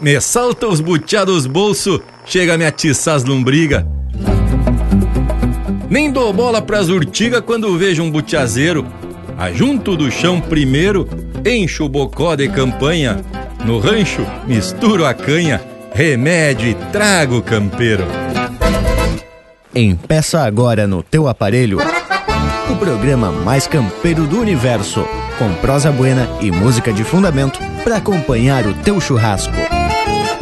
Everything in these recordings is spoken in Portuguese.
Me salta os buteados bolso, chega a me atiçar as lombriga. Nem dou bola pras urtiga quando vejo um butiazeiro. Ajunto do chão primeiro, encho o bocó de campanha. No rancho, misturo a canha, remédio e trago campeiro. Empeça agora no teu aparelho o programa mais campeiro do universo, com prosa buena e música de fundamento para acompanhar o teu churrasco.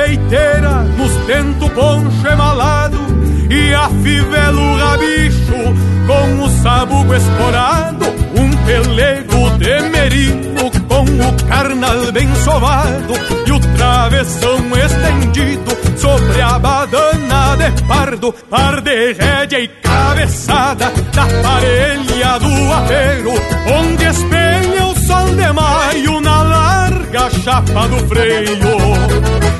Peiteira, nos tento poncho emalado, e afivelo o rabicho com o sabugo esporado, um pelego de merino com o carnal bem sovado, e o travessão estendido sobre a badana de pardo, par de rédea e cabeçada da parelha do apeiro, onde espelha o sol de maio na larga chapa do freio.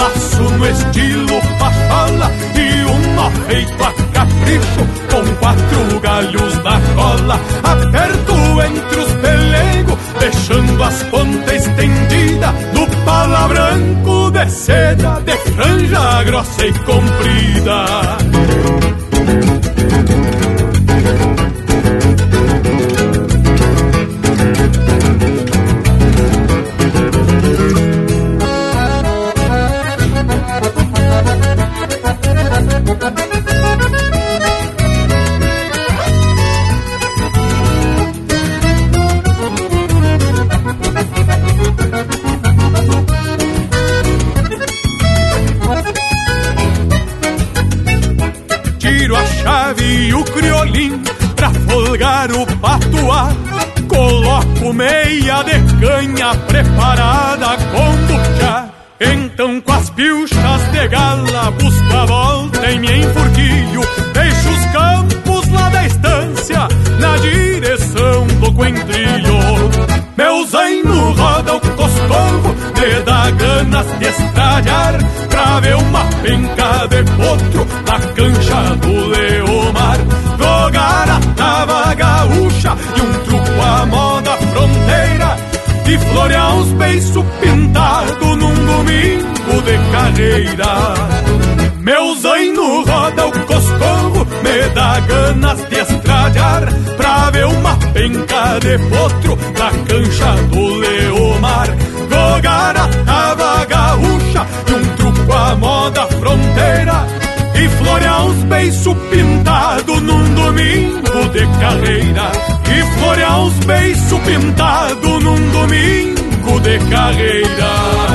laço no estilo pachola e um nó feito a capricho com quatro galhos na cola. Aperto entre os pelegos, deixando as pontas estendidas no pala branco de seda, de franja grossa e comprida. Preparada com buchá. Então com as pilchas de gala busco a volta e me enfurquilho. Deixo os campos lá da estância na direção do coentrilho. Meu zaino roda o coscorro, me dá ganas de estralhar Pra ver uma penca de potro na cancha do Leomar Jogar a tava gaúcha e um truco à moda E florear uns beiços pintados num domingo de carreira meu zaino roda o coscorro, me dá ganas de estralhar Pra ver uma penca de potro na cancha do Leomar. Jogar a tava gaúcha e um truco à moda fronteira E florear uns beiços pintados num domingo de carreira. E florear uns beiços pintados num domingo de carreira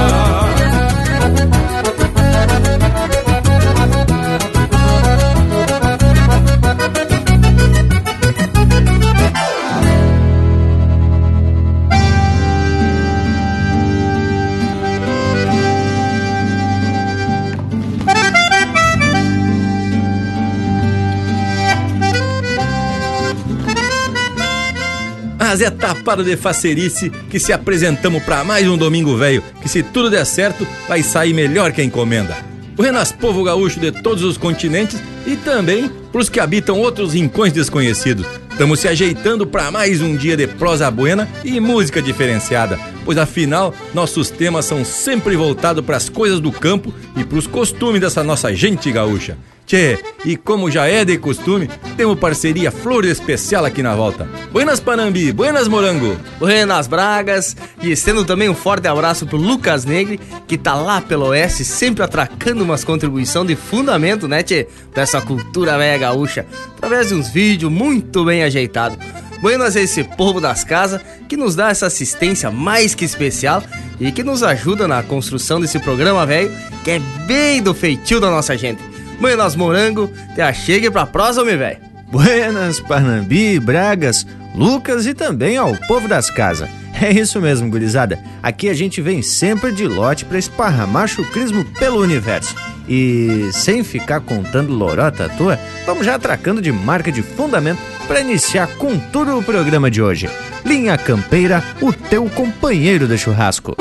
Mas é tapado de facerice que se apresentamos para mais um Domingo Velho, que se tudo der certo, vai sair melhor que a encomenda. O Renas Povo Gaúcho de todos os continentes e também pros que habitam outros rincões desconhecidos. Estamos se ajeitando para mais um dia de prosa buena e música diferenciada, pois afinal nossos temas são sempre voltados para as coisas do campo e para os costumes dessa nossa gente gaúcha. Tchê, e como já é de costume, temos parceria flor especial aqui na volta. Buenas Panambi, buenas Morango. Buenas Bragas, e estendo também um forte abraço pro Lucas Negre, que tá lá pelo Oeste, sempre atracando umas contribuição de fundamento, né, tchê? Pra essa cultura velha gaúcha, através de uns vídeos muito bem ajeitados. Buenas a esse povo das casas que nos dá essa assistência mais que especial e que nos ajuda na construção desse programa velho, que é bem do feitio da nossa gente. Buenas Morango, te achegue pra prosa, meu velho. Buenas, Parnambi, Bragas, Lucas e também ao povo das casas. É isso mesmo, gurizada. Aqui a gente vem sempre de lote para esparramar chucrismo pelo universo. E sem ficar contando lorota à toa, vamos já atracando de marca de fundamento para iniciar com tudo o programa de hoje. Linha Campeira, o teu companheiro de churrasco.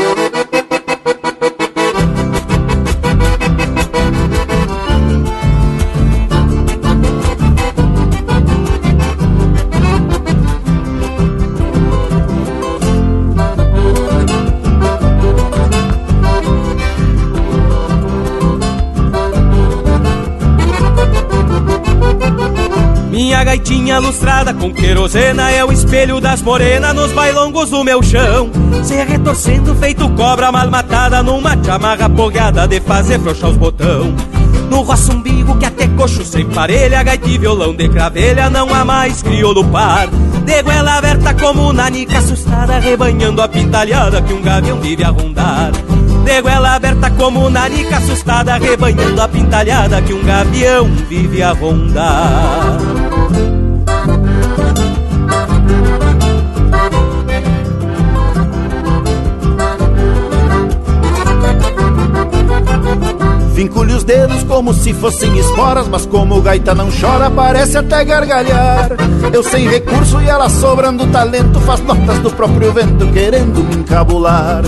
Gaitinha lustrada com querosena é o espelho das morenas nos bailongos do meu chão. Se retorcendo feito cobra mal matada numa chamarra pogada de fazer frouxar os botão. No roço umbigo que até coxo sem parelha, gaita e violão de cravelha não há mais crioulo par. De goela aberta como nanica assustada, rebanhando a pintalhada que um gavião vive a rondar. De goela aberta como nanica assustada, rebanhando a pintalhada que um gavião vive a rondar. Vincule os dedos como se fossem esporas, mas como gaita não chora, parece até gargalhar. Eu sem recurso e ela sobrando talento, faz notas do próprio vento querendo me encabular.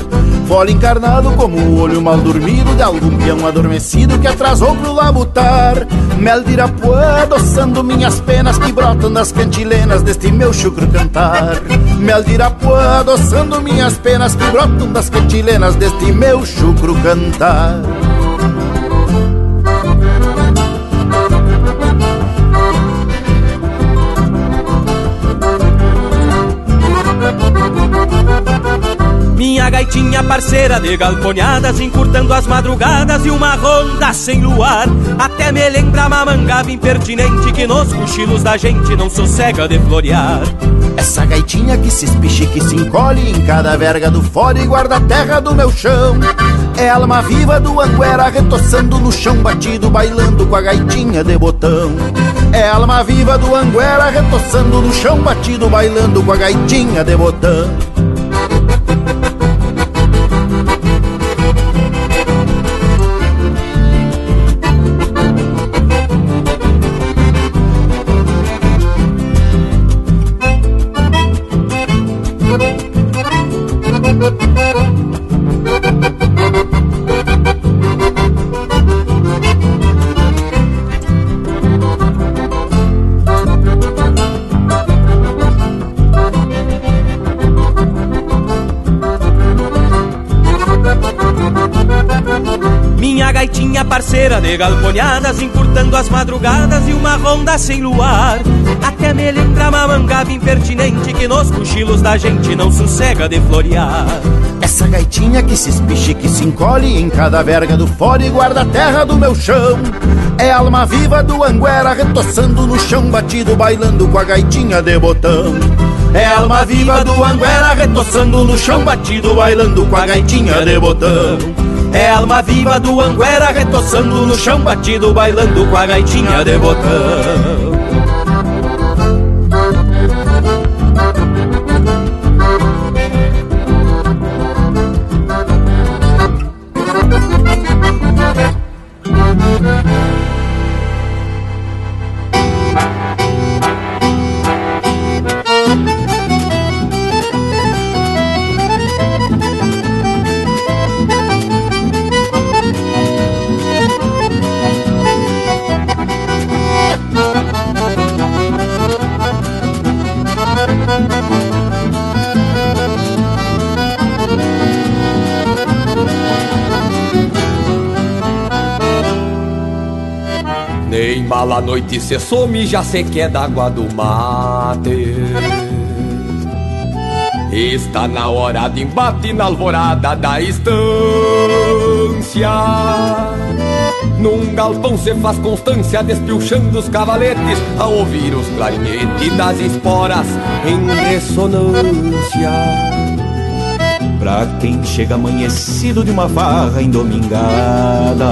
Fole encarnado como o olho mal dormido de algum peão adormecido que atrasou pro labutar. Mel de Irapuã adoçando minhas penas que brotam das cantilenas deste meu chucro cantar. Mel de Irapuã adoçando minhas penas que brotam das cantilenas deste meu chucro cantar. Minha parceira de galponhadas, encurtando as madrugadas e uma ronda sem luar. Até me lembra uma mangava impertinente que nos cochilos da gente não sossega de florear. Essa gaitinha que se espiche, que se encolhe em cada verga do fora e guarda a terra do meu chão. É alma viva do anguera retoçando no chão batido, bailando com a gaitinha de botão. É alma viva do anguera retoçando no chão batido, bailando com a gaitinha de botão. De galponhadas, encurtando as madrugadas e uma ronda sem luar. Até me lembra uma impertinente que nos cochilos da gente não sossega de florear. Essa gaitinha que se espiche, que se encolhe em cada verga do fora e guarda a terra do meu chão. É alma viva do anguera retoçando no chão batido, bailando com a gaitinha de botão. É alma viva do anguera retoçando no chão batido, bailando com a gaitinha de botão. É alma viva do Anguera retoçando no chão batido, bailando com a gaitinha de botão. A noite se some, já se quer da água do mate. Está na hora de embate na alvorada da estância. Num galpão se faz constância, despilchando os cavaletes, a ouvir os clarinetes das esporas em ressonância. Pra quem chega amanhecido de uma farra endomingada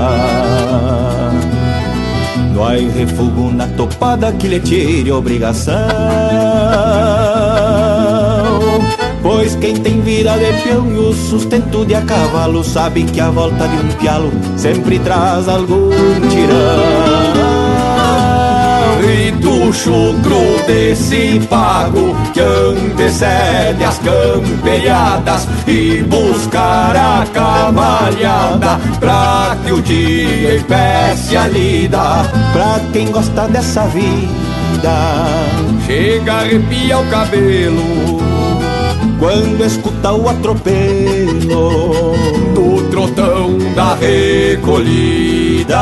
Há refugo na topada que lhe tire obrigação. Pois quem tem vida de peão e o sustento de a cavalo Sabe que a volta de um pialo sempre traz algum tirão chucro desse pago que antecede as camperiadas e buscar a cavalhada pra que o dia empece a lida. Pra quem gosta dessa vida, chega arrepia o cabelo quando escuta o atropelo do trotão da recolhida.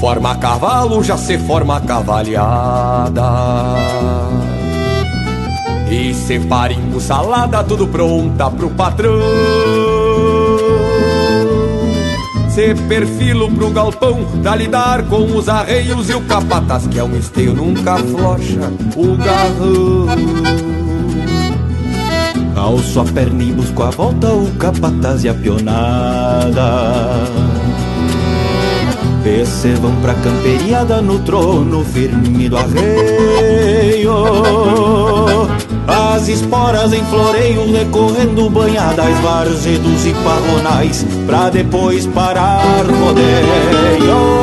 Forma cavalo, já se forma cavalhada. E separinho salada, tudo pronta pro patrão. Se perfilo pro galpão pra lidar com os arreios e o capataz, que é um esteio, nunca flocha o garrão. Calço a perna e busco a volta, o capataz e a pionada. Vão pra camperiada no trono firme do arreio. As esporas em floreio recorrendo banhadas Varzedos e parronais pra depois parar rodeio.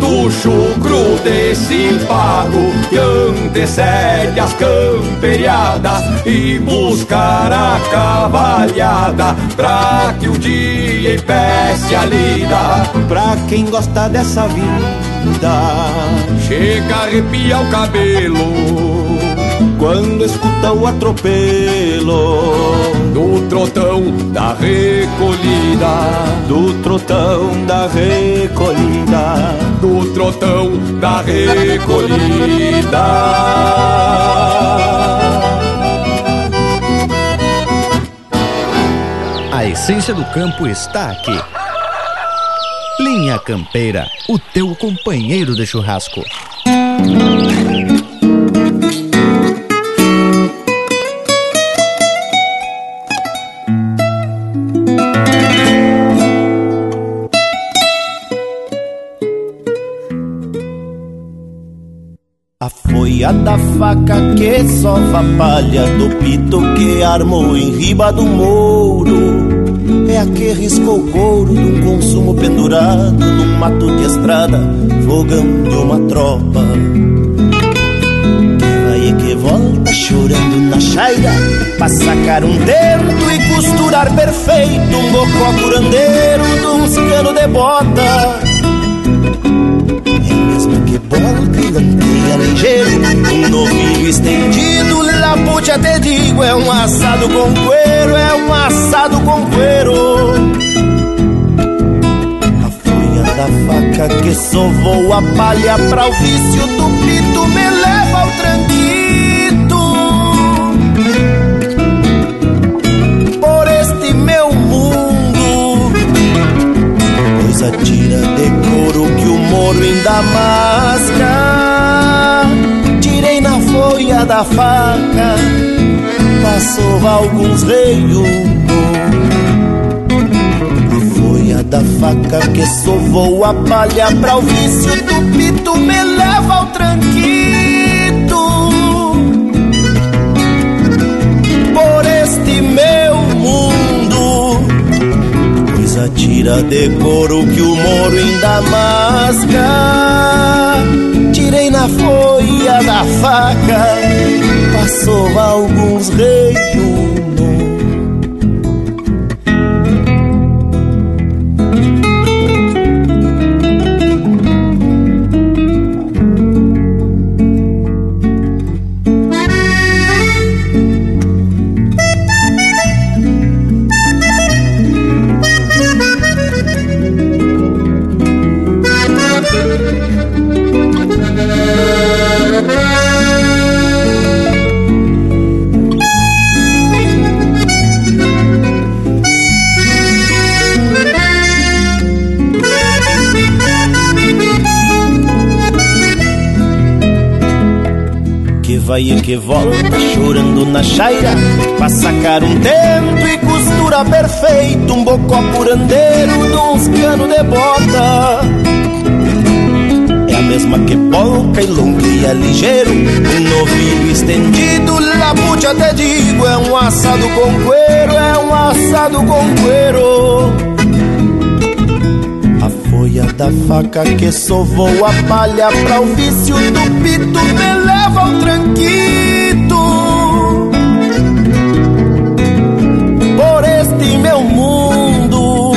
Do chucro desse pago que antecede as camperiadas e buscar a cavalhada pra que o dia empece a lida. Pra quem gosta dessa vida, chega a arrepiar o cabelo quando escuta o atropelo do trotão da recolhida, do trotão da recolhida, do trotão da recolhida. Essência do campo está aqui. Linha Campeira, o teu companheiro de churrasco. folha da faca que sova palha do pito que armou em riba do mouro a que riscou couro um consumo pendurado num mato de estrada, fogão uma tropa. Que vai e que volta chorando na chaira, pra sacar um dento e costurar perfeito um bocó curandeiro de uns canos de bota que bola pilanteia ligeiro Um novilho estendido, lapute até digo É um assado com cuero, é um assado com cuero. A folha da faca que sovou a palha Pra o vício do pito me leva ao tranquito. Por este meu mundo Pois atira de couro que o moro em Damasca da faca Passou alguns reios A folha da faca que sovou a palha Pra o vício do pito me leva ao tranquito. Por este meu mundo Pois atira de couro que o moro em Damasca. Tirei na folha da da faca. Passou alguns reios que volta chorando na chaira Pra sacar um tento e costura perfeito Um bocó purandeiro uns cano de bota. É a mesma que polca e longuia ligeiro Um novilho estendido, labute até digo É um assado com cuero, é um assado com folha da faca que sovou a palha Pra o vício do pito me leva ao tranquito. Por este meu mundo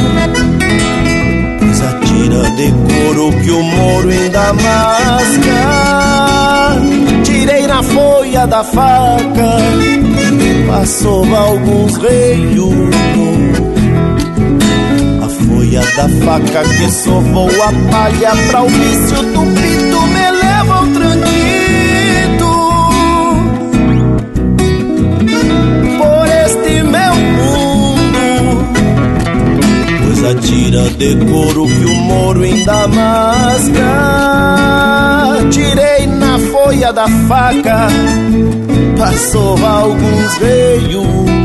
Pois atira de couro que o moro ainda masca Tirei na folha da faca Passou alguns reios Da faca que sovou a palha Pra o vício do pito me leva ao tranquito. Por este meu mundo Pois atira de couro que o moro ainda masca Tirei na folha da faca Passou alguns reios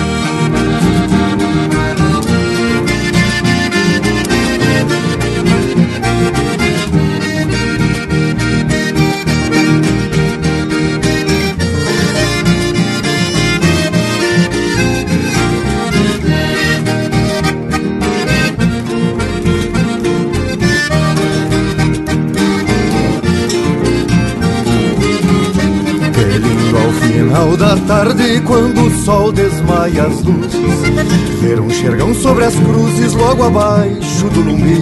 Da tarde, quando o sol desmaia as luzes. Ver um xergão sobre as cruzes, logo abaixo do lume.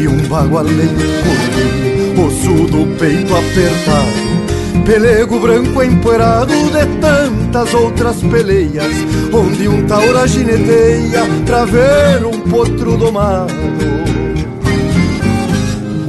E um bagualeiro correr, osso do peito apertado. Pelego branco empoeirado de tantas outras peleias, onde um taura gineteia pra ver um potro domado.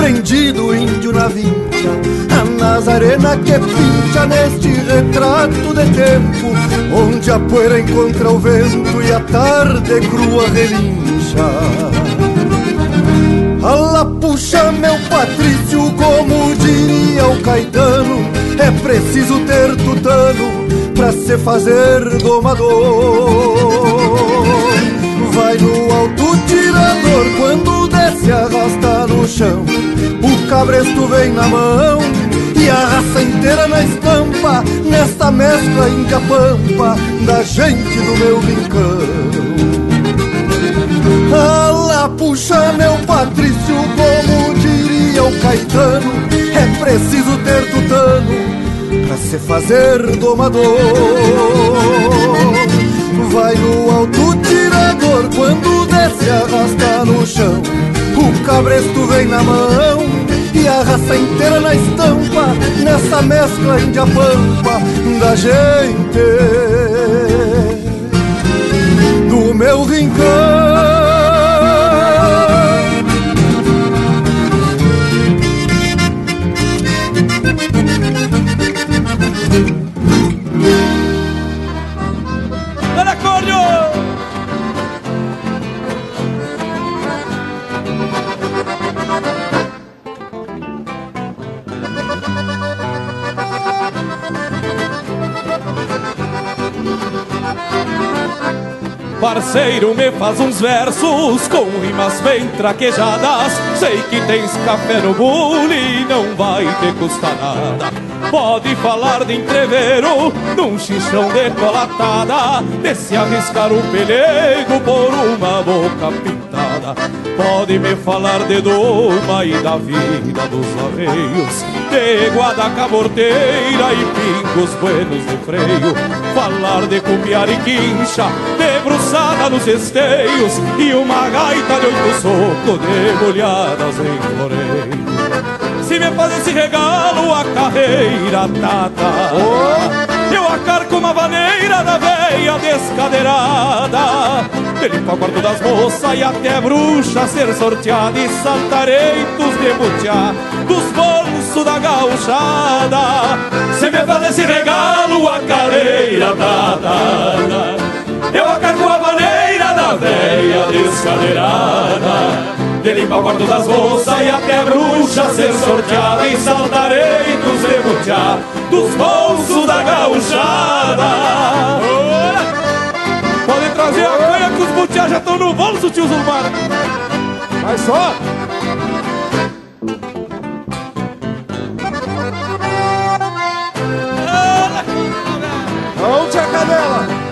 prendido índio na vincha A Nazarena que pincha neste retrato de tempo Onde a poeira encontra o vento e a tarde crua relincha. Ala puxa meu Patrício, como diria o Caetano É preciso ter tutano pra se fazer domador no alto tirador, quando desce arrasta no chão O cabresto vem na mão e a raça inteira na estampa Nesta mescla pampa da gente do meu rincão. Ala puxa meu Patrício, como diria o Caetano É preciso ter tutano pra se fazer domador Vai no alto tirador, quando desce arrasta no chão. O cabresto vem na mão e a raça inteira na estampa Nessa mescla índia pampa da gente versos com rimas bem traquejadas. Sei que tens café no bule e não vai te custar nada. Pode falar de entreveiro num xixão decolatada. De se arriscar o pelego por uma boca pintada. Pode me falar de doma e da vida dos arreios De guadaca morteira e pingos buenos de freio Falar de cupiar e quincha, debruçada nos esteios E uma gaita de oito soco debulhadas em floreio Se me faz esse regalo a carreira tata oh. Eu acarco uma vaneira da veia descadeirada dele pra quarto das moças e até bruxa ser sorteada E saltareitos de butiá dos bolsos da gauchada. Se me faz esse regalo a careira dada Eu acargo a maneira da veia descadeirada de limpar o quarto das moças e até bruxa ser sorteada E saltareitos de butiá dos bolsos da gauchada trazer a canha que os butiá já estão no bolso, tio Zulmar. Vai só. Onde a cadela?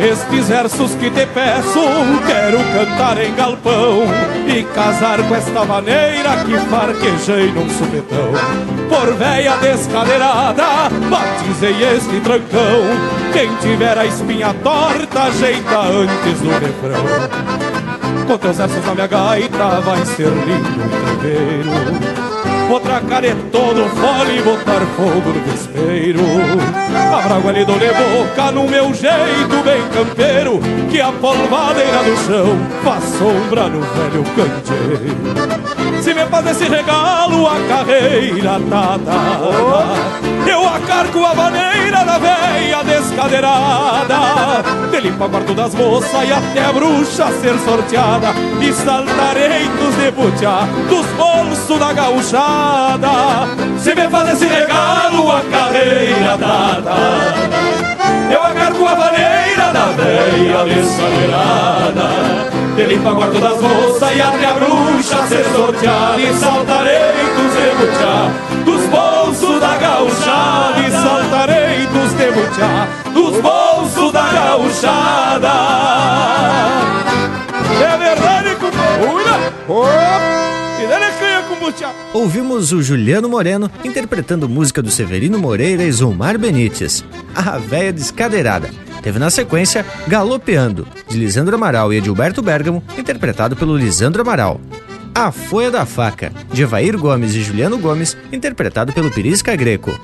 Estes versos que te peço, quero cantar em galpão E casar com esta maneira que farquejei num supetão. Por véia descadeirada, batizei este trancão. Quem tiver a espinha torta, ajeita antes do refrão. Com teus versos na minha gaita, vai ser lindo e tranqueiro. Vou tracar de todo fole e botar fogo no vespeiro Abrago ali do boca no meu jeito bem campeiro Que a polvadeira do chão faz sombra no velho canteiro Se me faz esse regalo a carreira tata Eu acarco a maneira da veia descadeirada. De limpa quarto das moças e até a bruxa ser sorteada. E saltareitos de butiá dos bolsos da gauchada. Se me faz esse regalo a carreira dada Eu acargo a vaneira da veia descadeirada De limpa quarto das moças e até a bruxa ser sorteada E saltarei dos rebuchá Dos bolsos da gauchada. E saltarei dos rebuchá Dos bolsos da gauchada. É verdade, companheiro! E dele Ouvimos o Juliano Moreno interpretando música do Severino Moreira e Zulmar Benites, A Véia Descadeirada. Teve na sequência Galopeando, de Lisandro Amaral e Edilberto Bergamo, interpretado pelo Lisandro Amaral. A Folha da Faca, de Evair Gomes e Juliano Gomes, interpretado pelo Pirisca Greco.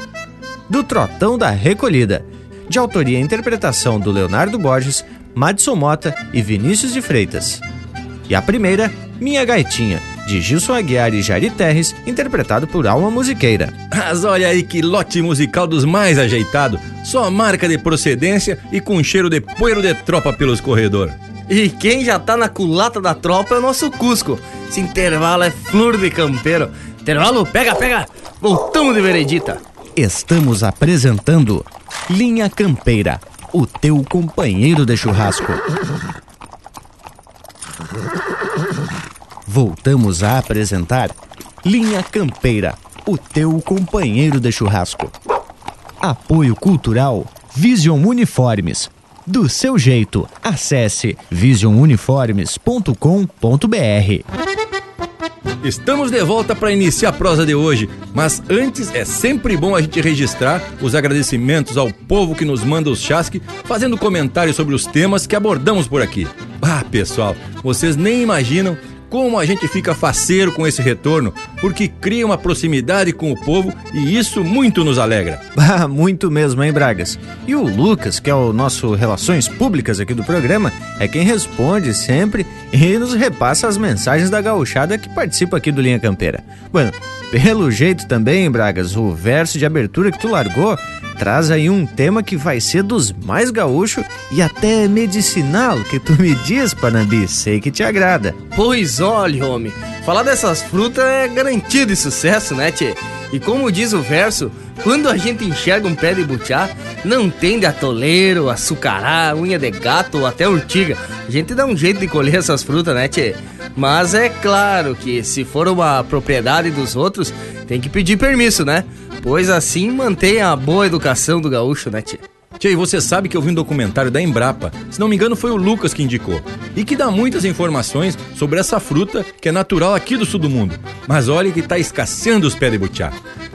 Do Trotão da Recolhida, de autoria e interpretação do Leonardo Borges, Madison Mota e Vinícius de Freitas. E a primeira, Minha Gaitinha, de Gilson Aguiar e Jari Terres, interpretado por Alma Musiqueira. Mas olha aí que lote musical dos mais ajeitado, só marca de procedência e com cheiro de poeiro de tropa pelos corredores. E quem já tá na culata da tropa é o nosso Cusco. Esse intervalo é flor de campeiro. Intervalo, pega, pega! Voltamos de veredita. Estamos apresentando Linha Campeira, o teu companheiro de churrasco. Voltamos a apresentar Linha Campeira, o teu companheiro de churrasco. Apoio Cultural Vision Uniformes. Do seu jeito, acesse visionuniformes.com.br. Estamos de volta para iniciar a prosa de hoje, mas antes é sempre bom a gente registrar os agradecimentos ao povo que nos manda os chasque, fazendo comentários sobre os temas que abordamos por aqui. Ah, pessoal, vocês nem imaginam como a gente fica faceiro com esse retorno, porque cria uma proximidade com o povo e isso muito nos alegra. Ah, muito mesmo, hein, Bragas? E o Lucas, que é o nosso Relações Públicas aqui do programa, é quem responde sempre e nos repassa as mensagens da gauchada que participa aqui do Linha Campeira. Bueno, pelo jeito também, Bragas, o verso de abertura que tu largou traz aí um tema que vai ser dos mais gaúcho e até medicinal, que tu me diz, Panambi, sei que te agrada. Pois olha, homem, falar dessas frutas é garantido de sucesso, né, tchê? E como diz o verso, quando a gente enxerga um pé de butiá, não tem de atoleiro, açucará, unha de gato ou até urtiga. A gente dá um jeito de colher essas frutas, né, tchê? Mas é claro que se for uma propriedade dos outros, tem que pedir permisso, né? Pois assim mantém a boa educação do gaúcho, né, tchê? Tchê, você sabe que eu vi um documentário da Embrapa, se não me engano foi o Lucas que indicou, e que dá muitas informações sobre essa fruta que é natural aqui do sul do mundo. Mas olha que tá escasseando os pés de butiá.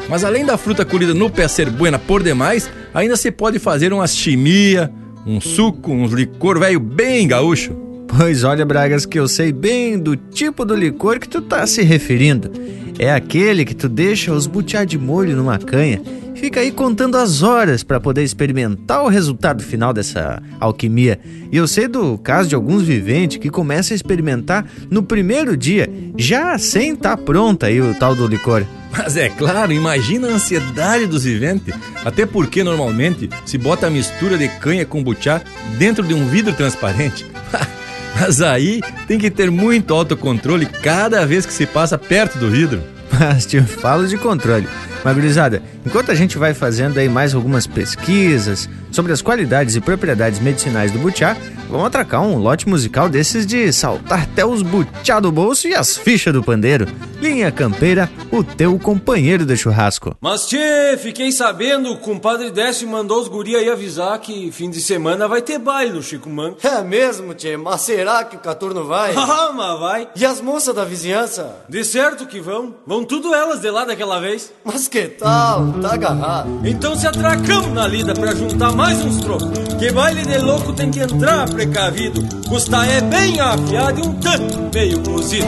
Mas além da fruta colhida no pé ser buena por demais, ainda se pode fazer umas chimia, um suco, uns licor velho bem gaúcho. Pois olha, Bragas, que eu sei bem do tipo do licor que tu tá se referindo. É aquele que tu deixa os butiá de molho numa canha, fica aí contando as horas para poder experimentar o resultado final dessa alquimia. E eu sei do caso de alguns viventes que começam a experimentar no primeiro dia, já sem estar tá pronta aí o tal do licor. Mas é claro, imagina a ansiedade dos viventes. Até porque normalmente se bota a mistura de canha com butiá dentro de um vidro transparente. Mas aí tem que ter muito autocontrole cada vez que se passa perto do vidro. Mas te falo de controle. Mas, gurizada, enquanto a gente vai fazendo aí mais algumas pesquisas sobre as qualidades e propriedades medicinais do butiá, vamos atracar um lote musical desses de saltar até os butiá do bolso e as fichas do pandeiro. Linha Campeira, o teu companheiro de churrasco. Mas, tchê, fiquei sabendo, o compadre Décio mandou os guri aí avisar que fim de semana vai ter baile no Chico Manco. É mesmo, tchê, mas será que o Caturno vai? ah, mas vai. E as moças da vizinhança? De certo que vão. Vão tudo elas de lá daquela vez. Mas que tal? Tá agarrado. Então se atracamos na lida pra juntar mais uns trocos. Que baile de louco tem que entrar precavido. Custa é bem afiado e um tanto meio cozido.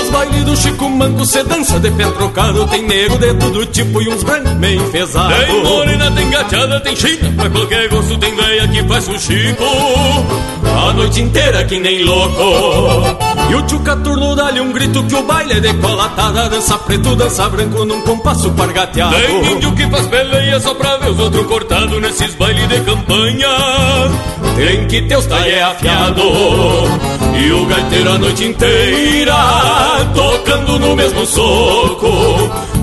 Nos bailes do Chico Manco cê dança de pé trocado Tem nego de todo tipo e uns brancos meio enfesados Tem morena, tem gateada, tem china Pra qualquer gosto tem veia que faz o Chico A noite inteira que nem louco E o tio Caturno dá-lhe um grito que o baile é decolatada Dança preto, dança branco num compasso pargateado Tem índio que faz peleia só pra ver os outros cortados Nesses bailes de campanha Tem que ter os talher afiado E o gaiteiro a noite inteira tocando no mesmo soco.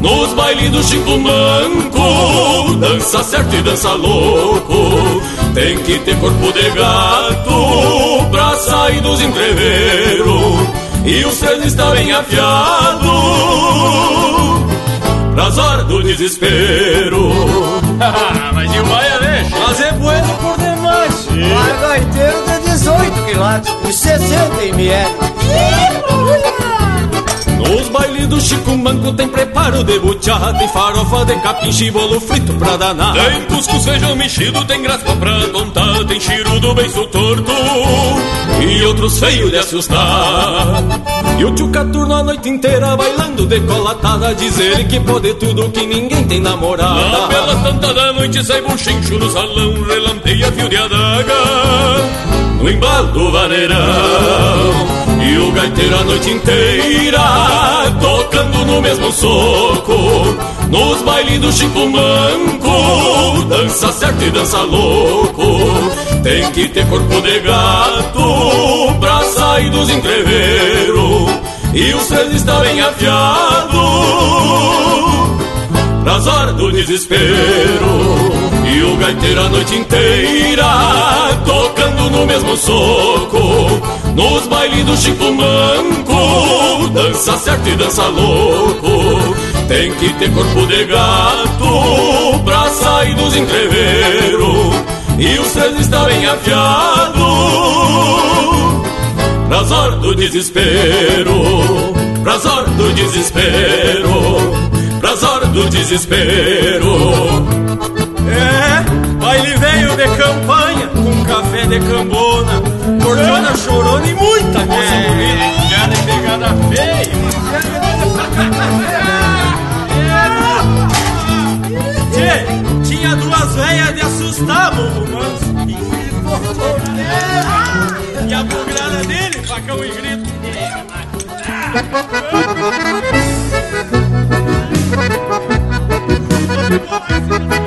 Nos bailes do Chico Manco, dança certo e dança louco. Tem que ter corpo de gato pra sair dos entreveiros. E os três está bem afiado pras horas do desespero. Mas e o Maia deixa? Mas é bueno por demais. Vai gaiteiro de 18 quilates e 60 ml. Nos bailes do Chico Manco tem preparo de buchá, tem farofa de capim, bolo frito pra danar. Tem cuscuz, feijão mexido, tem graspa pra tontar, tem chirudo bem torto e outros feios de assustar. E o tio Caturno a noite inteira bailando decolatada, dizer que pode tudo que ninguém tem namorada. Na bela tanta da noite sai buchincho no salão, relampeia fio de adaga no embalo do vaneirão. E o gaiteiro a noite inteira tocando no mesmo soco. Nos bailes do Chico Manco, dança certo e dança louco. Tem que ter corpo de gato pra sair dos entreveiros. E os três estão bem afiados nas horas do desespero. E o gaiteiro a noite inteira tocando no mesmo soco. Nos bailes do Chico Manco, dança certo e dança louco. Tem que ter corpo de gato pra sair dos entreveiros. E os três estão bem afiados pras horas do desespero. Pras horas do desespero. Pras horas do desespero. De campanha, com café de cambona, cordiona chorona e muita coisa é. bonita. Pegada e pegada feia. Tchê, tinha duas velhas de assustar, morro manso. E a bugrada dele, facão e grito.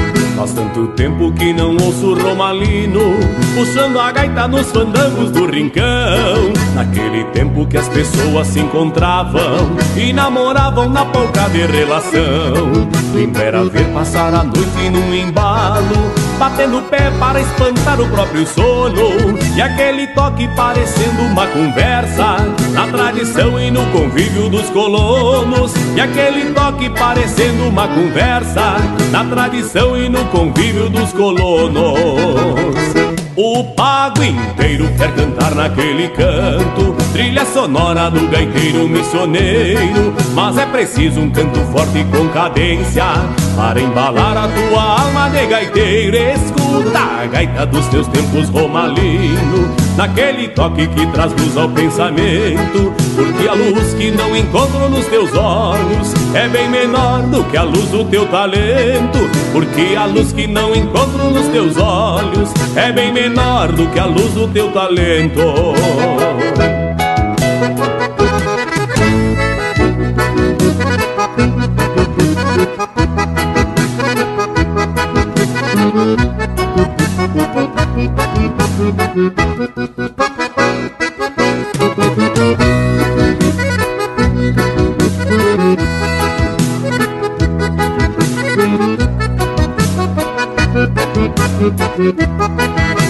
Faz tanto tempo que não ouço Romalino Puxando a gaita nos fandangos do rincão. Naquele tempo que as pessoas se encontravam E namoravam na polca de relação. Quem dera ver passar a noite num embalo Batendo pé para espantar o próprio sono. E aquele toque parecendo uma conversa Na tradição e no convívio dos colonos. E aquele toque parecendo uma conversa Na tradição e no convívio dos colonos. O pago inteiro quer cantar naquele canto Trilha sonora do gaiteiro missioneiro. Mas é preciso um canto forte com cadência Para embalar a tua alma de gaiteiro Escuta a gaita dos teus tempos romalino Naquele toque que traz luz ao pensamento Porque a luz que não encontro nos teus olhos É bem menor do que a luz do teu talento Porque a luz que não encontro nos teus olhos É bem menor menor do que a luz do teu talento.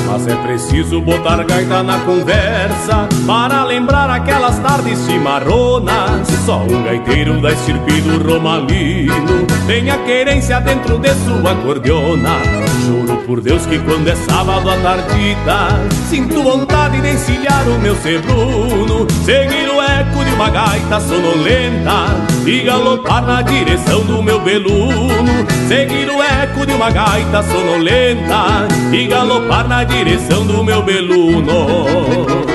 Mas é preciso botar gaita na conversa Para lembrar aquelas tardes cimarronas Só um gaiteiro da estirpe do romalino Tem a querência dentro de sua cordiona. Juro por Deus que quando é sábado à tardita Sinto vontade de encilhar o meu sebruno. Seguir o eco de uma gaita sonolenta E galopar na direção do meu beluno. Seguir o eco de uma gaita sonolenta E galopar na direção do meu beluno.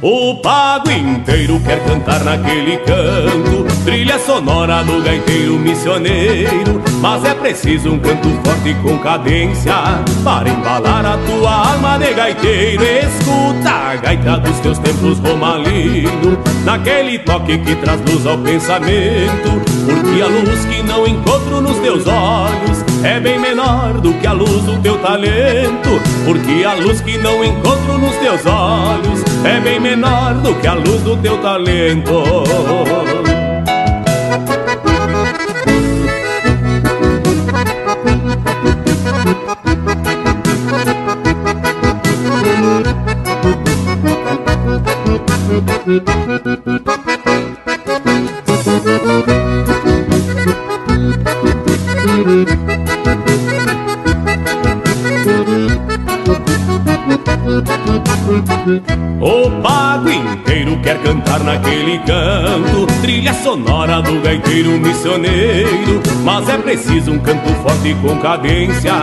O pago inteiro quer cantar naquele canto Trilha sonora do gaiteiro missioneiro Mas é preciso um canto forte com cadência Para embalar a tua alma de gaiteiro. Escuta a gaita dos teus tempos romalino Naquele toque que traz luz ao pensamento. Porque a luz que não encontro nos teus olhos É bem menor do que a luz do teu talento. Porque a luz que não encontro nos teus olhos É bem menor do que a luz do teu talento. O pago inteiro quer cantar naquele canto Trilha sonora do gaiteiro missioneiro Mas é preciso um canto forte com cadência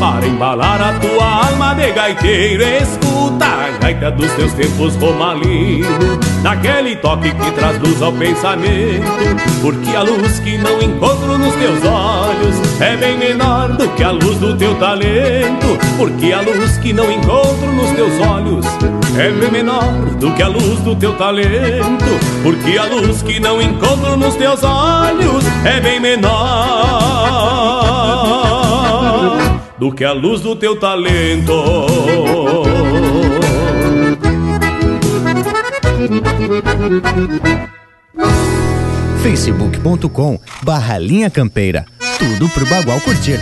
Para embalar a tua alma de gaiteiro. Escuta a gaita dos teus tempos romalino Naquele toque que traz luz ao pensamento Porque a luz que não encontro nos teus olhos É bem menor do que a luz do teu talento Porque a luz que não encontro nos teus olhos é bem menor do que a luz do teu talento, porque a luz que não encontro nos teus olhos é bem menor do que a luz do teu talento. facebook.com barra linha campeira. Tudo pro Bagual curtir.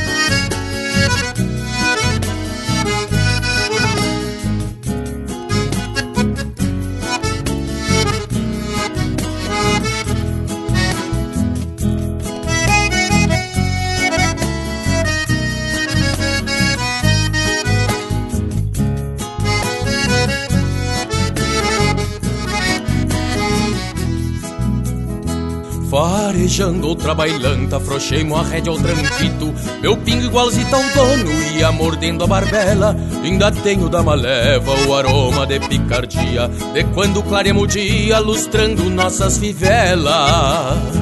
Farejando outra bailanta, afrouxei-mo a rédea ao tranquito. Meu pingo igualzito ao dono, ia mordendo a barbela. Ainda tenho da maleva o aroma de picardia De quando claremos o dia, lustrando nossas fivelas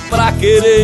pra querer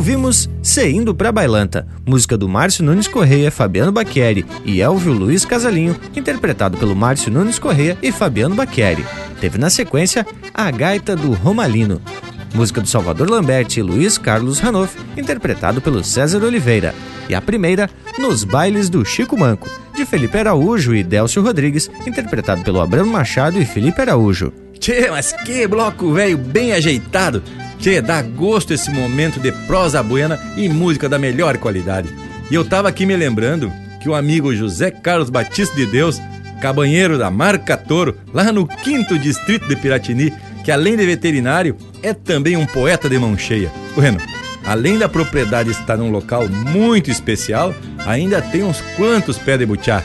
Ouvimos Se Indo Pra Bailanta, música do Márcio Nunes Correia, Fabiano Baqueri e Elvio Luiz Casalinho, interpretado pelo Márcio Nunes Correia e Fabiano Baqueri. Teve na sequência A Gaita do Romalino. música do Salvador Lambert e Luiz Carlos Ranoff, interpretado pelo César Oliveira. E a primeira, Nos Bailes do Chico Manco, de Felipe Araújo e Délcio Rodrigues, interpretado pelo Abramo Machado e Felipe Araújo. Tchê, mas que bloco velho bem ajeitado! Tchê, dá gosto esse momento de prosa buena e música da melhor qualidade. E eu tava aqui me lembrando que o amigo José Carlos Batista de Deus, cabanheiro da Marca Toro, lá no quinto distrito de Piratini, que além de veterinário, é também um poeta de mão cheia. Bueno, além da propriedade estar num local muito especial, ainda tem uns quantos pés de butiá.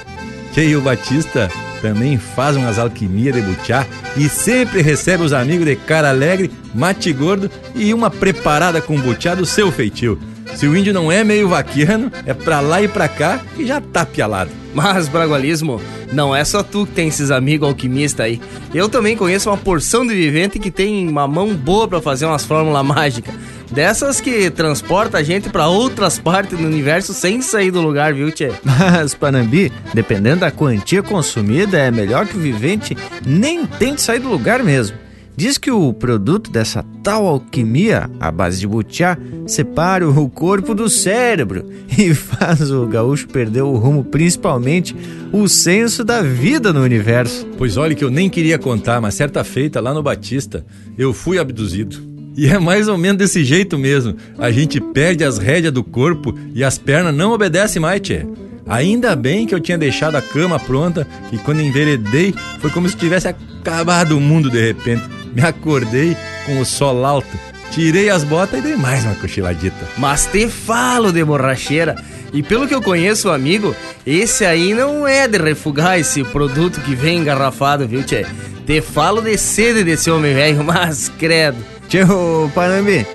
E o Batista também faz umas alquimias de butiá e sempre recebe os amigos de cara alegre, mate gordo e uma preparada com butiá do seu feitio. Se o índio não é meio vaquiano, é pra lá e pra cá e já tá pialado. Mas, Bragualismo, não é só tu que tem esses amigos alquimistas aí. Eu também conheço uma porção de vivente que tem uma mão boa para fazer umas fórmulas mágicas. Dessas que transporta a gente para outras partes do universo sem sair do lugar, viu, Tchê? Mas, Panambi, dependendo da quantia consumida, é melhor que o vivente nem tente sair do lugar mesmo. Diz que o produto dessa tal alquimia, à base de butiá, separa o corpo do cérebro e faz o gaúcho perder o rumo, principalmente o senso da vida no universo. Pois olha que eu nem queria contar, mas certa feita lá no Batista, eu fui abduzido. E é mais ou menos desse jeito mesmo. A gente perde as rédeas do corpo e as pernas não obedecem mais, tchê. Ainda bem que eu tinha deixado a cama pronta e quando enveredei foi como se tivesse acabado o mundo de repente. Me acordei com o sol alto, tirei as botas e dei mais uma cochiladita. Mas te falo de borracheira. E pelo que eu conheço o amigo, esse aí não é de refugar esse produto que vem engarrafado, viu, tchê? Te falo de sede desse homem velho, mas credo. Tio Panambi,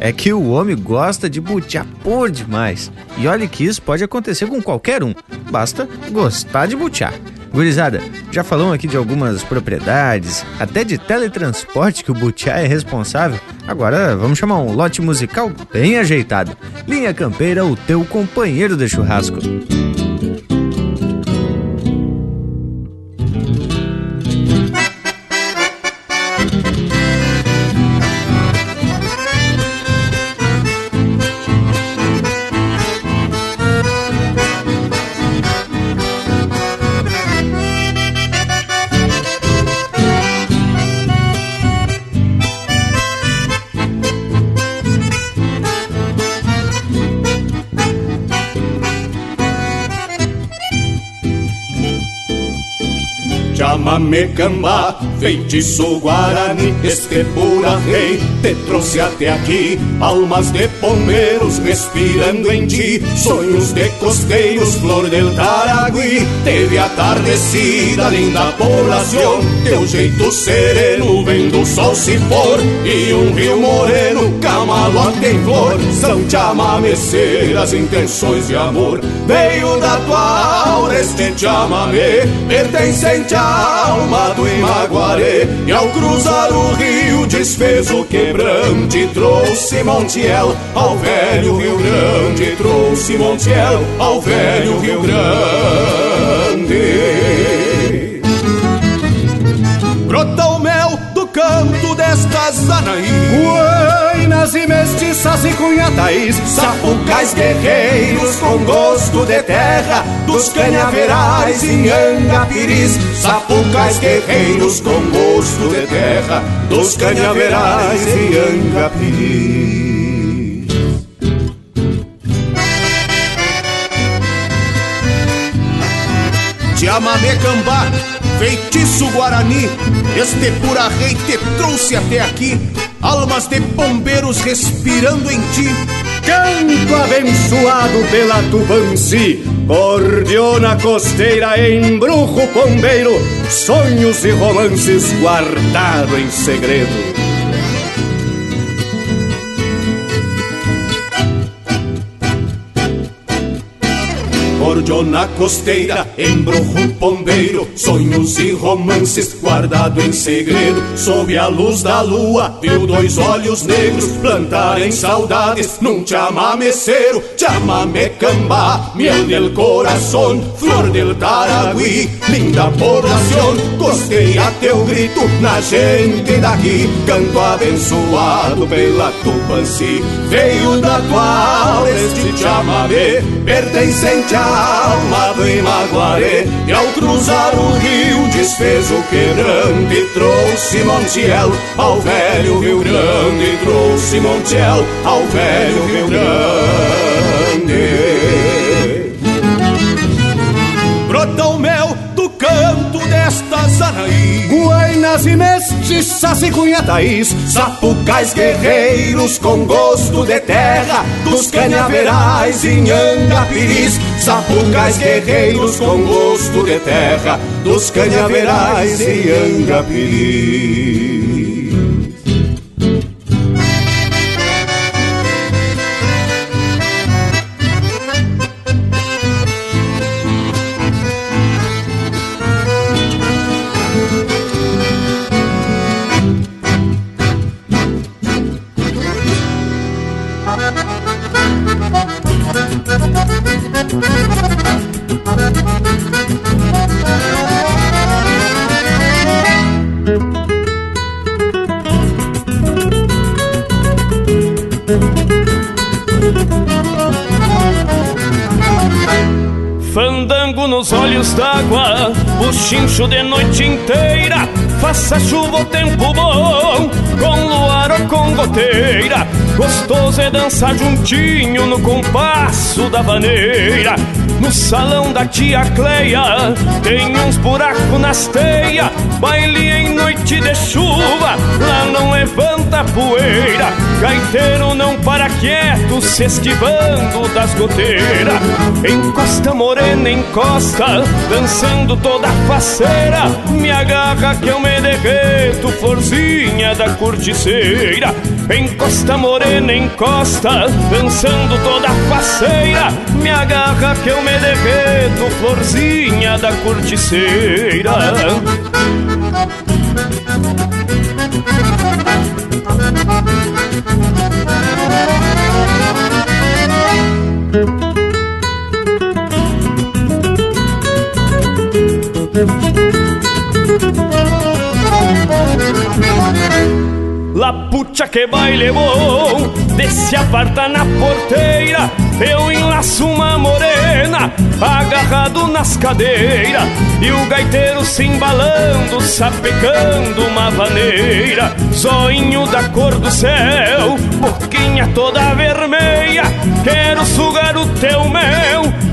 é que o homem gosta de butiá por demais. E olha que isso pode acontecer com qualquer um. Basta gostar de butiá. Gurizada, já falamos aqui de algumas propriedades, até de teletransporte que o Butiá é responsável. Agora vamos chamar um lote musical bem ajeitado. Linha Campeira, o teu companheiro de churrasco. Chamame cambá, feitiço guarani, este pura rei, te trouxe até aqui, almas de pombeiros respirando em ti, sonhos de costeiros, flor del Taragui, teve atardecida, linda poblação, teu jeito sereno, vem do sol se for, e um rio moreno, camalote em flor, são te as intenções de amor, veio da tua aura este chamamé, pertencente a alma do Imaguaré E ao cruzar o rio desfez o quebrante Trouxe Montiel ao velho Rio Grande Trouxe Montiel ao velho Rio Grande. Brota o mel do canto destas Anaí. Buenas e mestiças e cunhatais Sapucais guerreiros com gosto de terra Dos canhaverais em Angapiris. Sapucais guerreiros com gosto de terra Dos canhaverais em Angapiris. Chamamé Cambá, feitiço Guarani, este pura rei te trouxe até aqui almas de bombeiros respirando em ti. Canto abençoado pela Tubanci, cordiona costeira, embrujo pombeiro, sonhos e romances guardado em segredo. Cordiona costeira, embrujo pombeiro, sonhos e romances guardado em segredo. Sob a luz da lua, viu dois olhos negros plantarem saudades num chamameceiro, chamame camba, miel del corazón, flor del taragüí, linda población, costeia teu grito na gente daqui, canto abençoado pela Tupanci, veio da tua este chamamé, pertencente à alma do Imaguaré, e ao cruzar o rio desfez o quebrante, trouxe Montiel ao velho Rio Grande, trouxe Montiel ao velho Rio Grande. Brotou mel do canto destas anaí Guainas e mestiças e cunhataís Sapucais guerreiros com gosto de terra Dos canhaverais em Angapiris. Sapucais guerreiros com gosto de terra Dos canhaverais em Angapiris Nos olhos d'água, chincho de noite inteira. Faça chuva ou tempo bom, com luar ou com goteira. Gostoso é dançar juntinho no compasso da vaneira. No salão da tia Cleia tem uns buracos nas teias. Baile em noite de chuva, lá não levanta poeira. Gaiteiro não para quieto, se esquivando das goteiras. Encosta morena, encosta, dançando toda faceira. Me agarra que eu me derreto, florzinha da corticeira. Encosta morena, encosta, dançando toda faceira. Me agarra que eu me derreto, florzinha da corticeira. La pucha que baile bom Desce aparta na porteira Eu enlaço uma morena Agarrado nas cadeiras E o gaiteiro se embalando Sapecando uma vaneira. Zoinho da cor do céu Boquinha toda vermelha Quero sugar o teu mel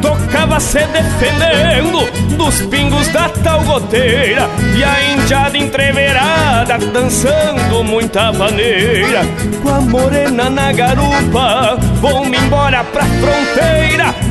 Tocava se defendendo dos pingos da tal goteira. E a indiada entreverada dançando muita maneira. Com a morena na garupa, vão-me embora pra fronteira.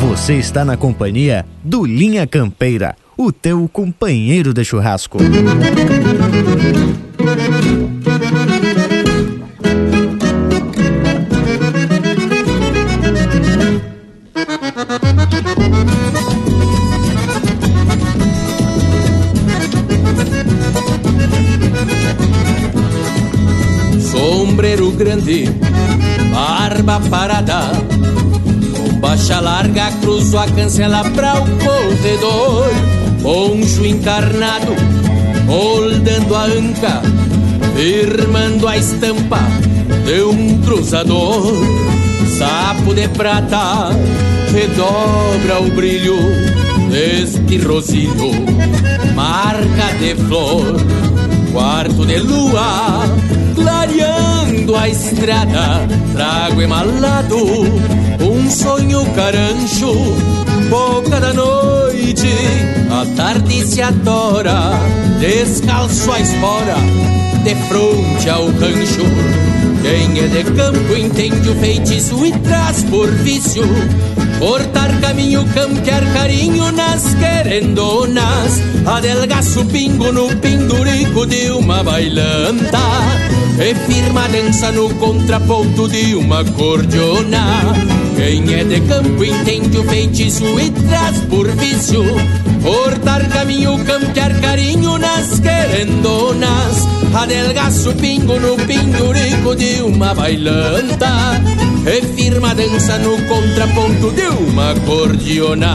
Você está na companhia do Linha Campeira, o teu companheiro de churrasco. Sombreiro grande, barba parada larga, cruzo a cancela pra o corredor. Poncho encarnado, moldando a anca Firmando a estampa de um cruzador. Sapo de prata, redobra o brilho Deste rosilho, marca de flor Quarto de lua, clareando a estrada. Trago emalado sonho carancho, boca da noite, a tarde se adora, descalço a espora, de fronte ao rancho. Quem é de campo entende o feitiço e traz por vício Cortar caminho, campear carinho nas querendonas Adelgaço pingo no pendurico de uma bailanta E firma dança no contraponto de uma cordiona Quem é de campo entende o feitiço e traz por vício. Cortar caminho, campear carinho nas querendonas. Adelgaço pingo no pendurico de uma bailanta. E firma dança no contraponto de uma cordiona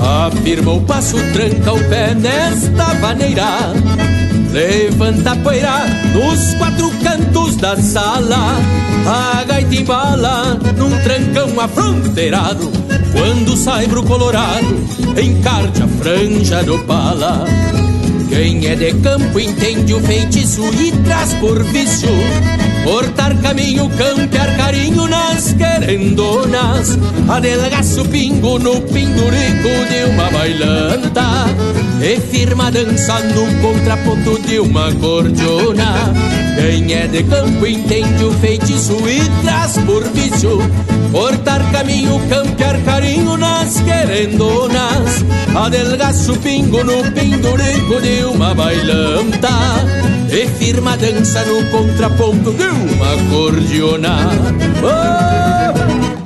Afirma o passo, tranca o pé nesta maneira. Levanta a poeira nos quatro cantos da sala. A gaita embala num trancão afronteirado. Quando sai pro colorado, encarte a franja do pala. Quem é de campo entende o feitiço e traz por vício Cortar caminho, campear carinho nas. Querendonas Adelgaço pingo no pendurico de uma bailanta. E firma dança no contraponto de uma cordiona Quem é de campo entende o feitiço e traz por vício Cortar caminho, campear carinho nas querendonas. Adelgaço pingo no pendurico de uma bailanta. E firma dança no contraponto de uma cordiona oh!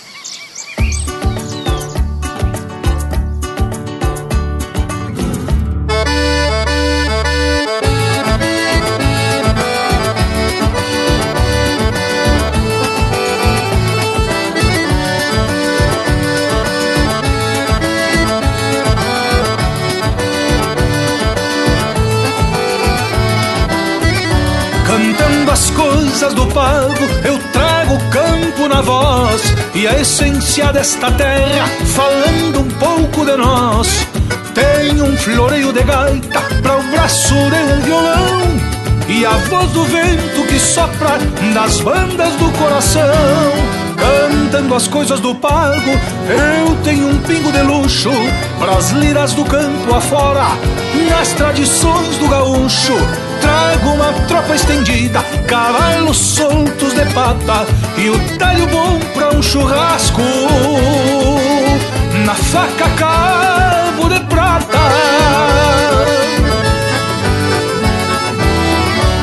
Coisas do pago, eu trago o campo na voz e a essência desta terra, falando um pouco de nós. Tenho um floreio de gaita para o braço de violão e a voz do vento que sopra das bandas do coração. Cantando as coisas do pago, eu tenho um pingo de luxo pras liras do campo afora, nas tradições do gaúcho. Trago uma tropa estendida, cavalos soltos de pata e o talho bom pra um churrasco. Na faca cabo de prata.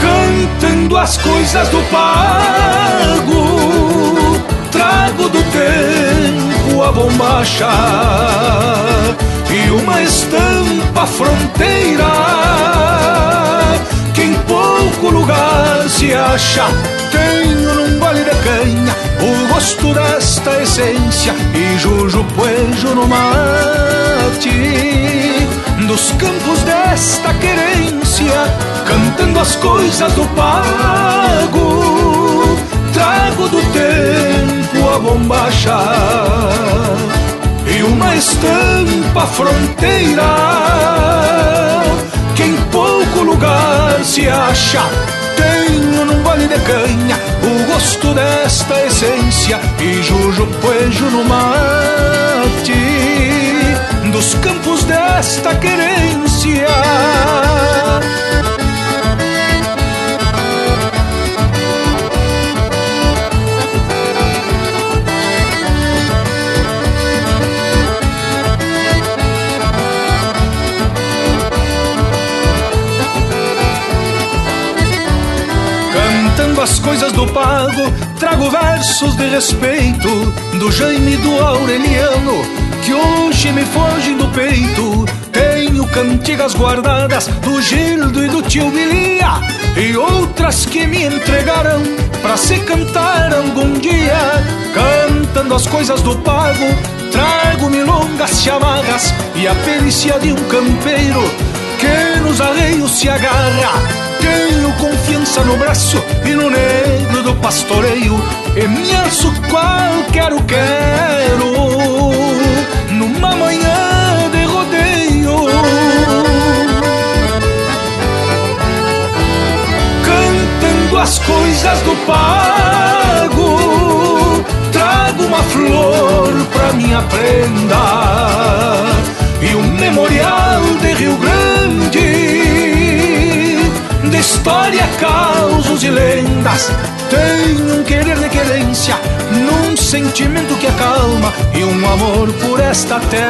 Cantando as coisas do pago, trago do tempo a bombacha. e uma estampa fronteira pouco lugar se acha. Tenho num gole de canha o gosto desta essência e jujo poejo no mate dos campos desta querência, cantando as coisas do pago, trago do tempo a bombacha e uma estampa fronteira pouco lugar se acha. Tenho num vale de canha o gosto desta essência e jujo poejo no mate dos campos desta querência. As coisas do pago, trago versos de respeito do Jaime e do Aureliano, que hoje me fogem do peito. Tenho cantigas guardadas do Gildo e do tio Bilia, e outras que me entregaram pra se cantar algum dia. Cantando as coisas do pago, trago milongas chamarras e a perícia de um campeiro que nos arreios se agarra tenho confiança no braço e no negro do pastoreio. E me alço qualquer o quero Numa manhã de rodeio. Cantando as coisas do pago Trago uma flor pra minha prenda E um memorial de Rio Grande. de história, causos e lendas. Tenho um querer de querência, num sentimento que acalma e um amor por esta terra.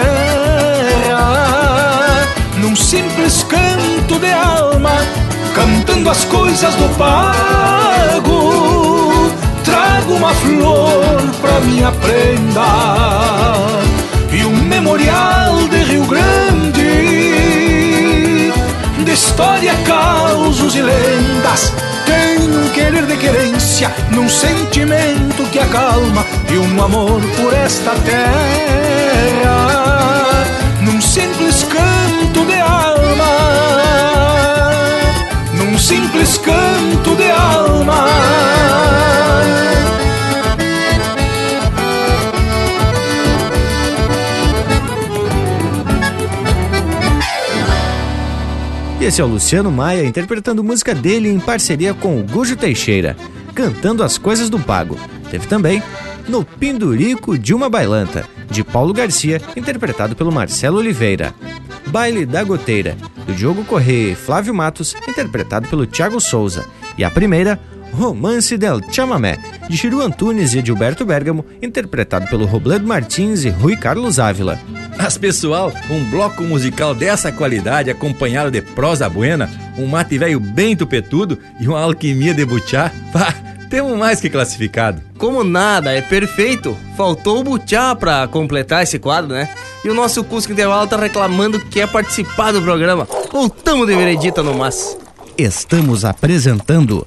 Num simples canto de alma, cantando as coisas do pago. Trago uma flor pra minha prenda e um memorial de Rio Grande de história, causos e lendas. Tenho um querer de querência, num sentimento que acalma e um amor por esta terra, num Esse é o Luciano Maia interpretando música dele em parceria com o Gujo Teixeira, cantando as coisas do Pago. Teve também No Pindurico de uma Bailanta, de Paulo Garcia, interpretado pelo Marcelo Oliveira. Baile da Goteira, do Diogo Correia e Flávio Matos, interpretado pelo Thiago Souza. E a primeira, Romance del Chamamé, de Chiru Antunes e Gilberto Bergamo, interpretado pelo Robledo Martins e Rui Carlos Ávila. Mas pessoal, um bloco musical dessa qualidade, acompanhado de prosa buena, um mate velho bem tupetudo e uma alquimia de butiá, pá, temos mais que classificado. Como nada, é perfeito. Faltou o butiá pra completar esse quadro, né? E o nosso Cusco Intervalo tá reclamando que quer participar do programa. Voltamos de veredita no mas. Estamos apresentando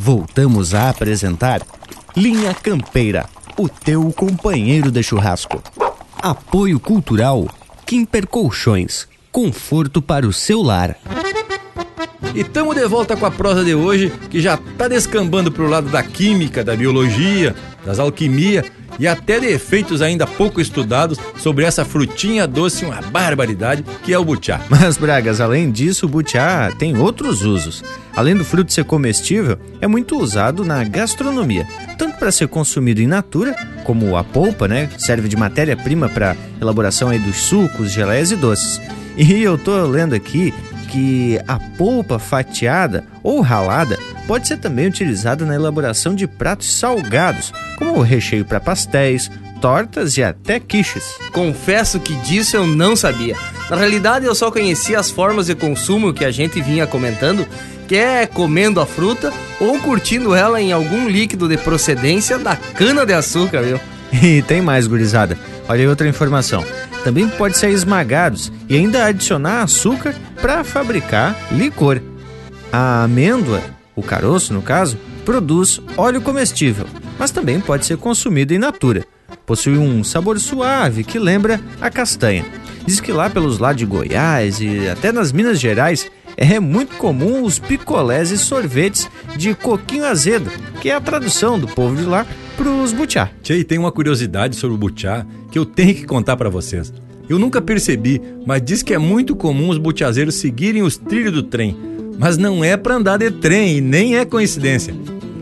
Voltamos a apresentar Linha Campeira, o teu companheiro de churrasco. Apoio Cultural Quimper Colchões, conforto para o seu lar. E tamo de volta com a prosa de hoje, que já tá descambando pro lado da química, da biologia, das alquimias e até de efeitos ainda pouco estudados sobre essa frutinha doce, uma barbaridade, que é o butiá. Mas, Bragas, além disso, o butiá tem outros usos. Além do fruto ser comestível, é muito usado na gastronomia, tanto para ser consumido in natura, como a polpa, né? Serve de matéria-prima para elaboração aí dos sucos, geleias e doces. E eu tô lendo aqui que a polpa fatiada ou ralada pode ser também utilizada na elaboração de pratos salgados, como o recheio para pastéis, tortas e até quiches. Confesso que disso eu não sabia. Na realidade, eu só conhecia as formas de consumo que a gente vinha comentando, que é comendo a fruta ou curtindo ela em algum líquido de procedência da cana de açúcar, viu? E tem mais, gurizada. Olha aí outra informação também pode ser esmagados e ainda adicionar açúcar para fabricar licor. A amêndoa, o caroço no caso, produz óleo comestível, mas também pode ser consumido em natura. Possui um sabor suave que lembra a castanha. Diz que lá pelos lados de Goiás e até nas Minas Gerais é muito comum os picolés e sorvetes de coquinho azedo, que é a tradução do povo de lá para os butiá. Tchê, tem uma curiosidade sobre o butiá que eu tenho que contar para vocês. Eu nunca percebi, mas diz que é muito comum os butiazeiros seguirem os trilhos do trem. Mas não é para andar de trem e nem é coincidência.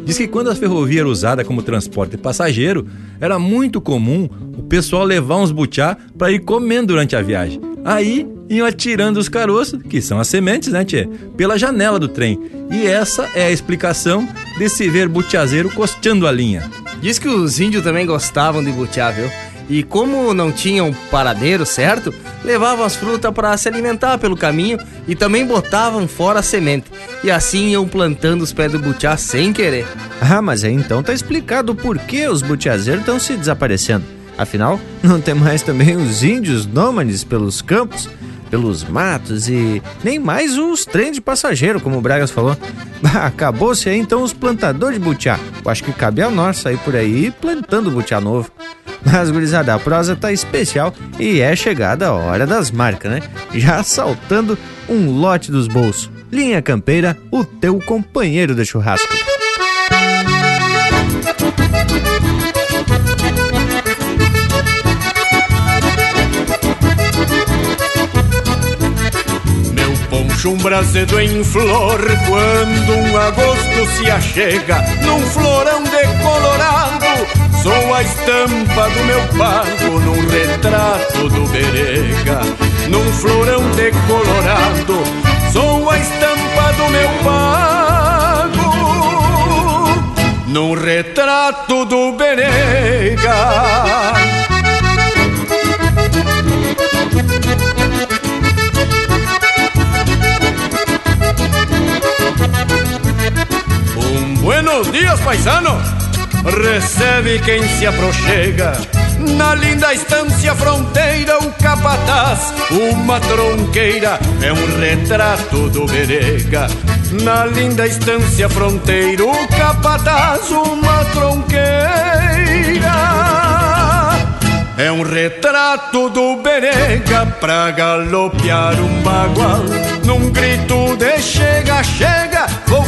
Diz que quando a ferrovia era usada como transporte passageiro, era muito comum o pessoal levar uns butiá para ir comendo durante a viagem. Aí iam atirando os caroços, que são as sementes, né, tchê? Pela janela do trem. E essa é a explicação desse ver butiazeiro costeando a linha. Diz que os índios também gostavam de butiá, viu? E como não tinham paradeiro certo, levavam as frutas para se alimentar pelo caminho e também botavam fora a semente. E assim iam plantando os pés do butiá sem querer. Ah, mas aí então tá explicado por que os butiazeiros estão se desaparecendo. Afinal, não tem mais também os índios nômades pelos campos, pelos matos e nem mais os trens de passageiro, como o Bragas falou. Acabou-se aí então os plantadores de butiá. Eu acho que cabe a nós sair por aí plantando butiá novo. Mas, gurizada, a prosa tá especial e é chegada a hora das marcas, né? Já saltando um lote dos bolsos. Linha Campeira, o teu companheiro de churrasco. Meu poncho um brasedo em flor quando um agosto se achega num florão decolorado Sou a estampa do meu pago num retrato do berega, num florão decolorado. Sou a estampa do meu pago num retrato do berega. Buenos dias, paisano! recebe quem se aproxega. Na linda estância fronteira, o capataz, uma tronqueira, é um retrato do berega. Na linda estância fronteira, o capataz, uma tronqueira, é um retrato do berega pra galopear um bagual. Num grito de chega, chega, vou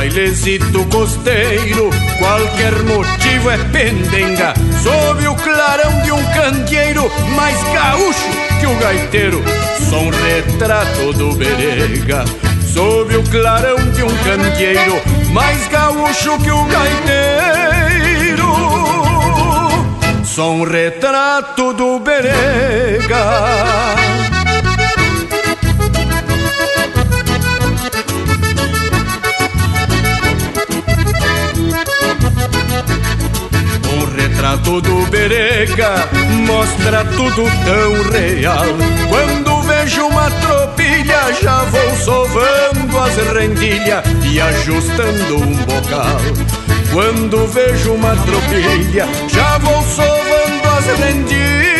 bailezito costeiro, qualquer motivo é pendenga. Sob o clarão de um candeeiro, mais gaúcho que o gaiteiro, sou um retrato do berega. Sob o clarão de um candeeiro, mais gaúcho que o gaiteiro, sou um retrato do berega. Retrato do berega mostra tudo tão real. Quando vejo uma tropilha, já vou sovando as rendilhas e ajustando um bocal. Quando vejo uma tropilha, já vou sovando as rendilhas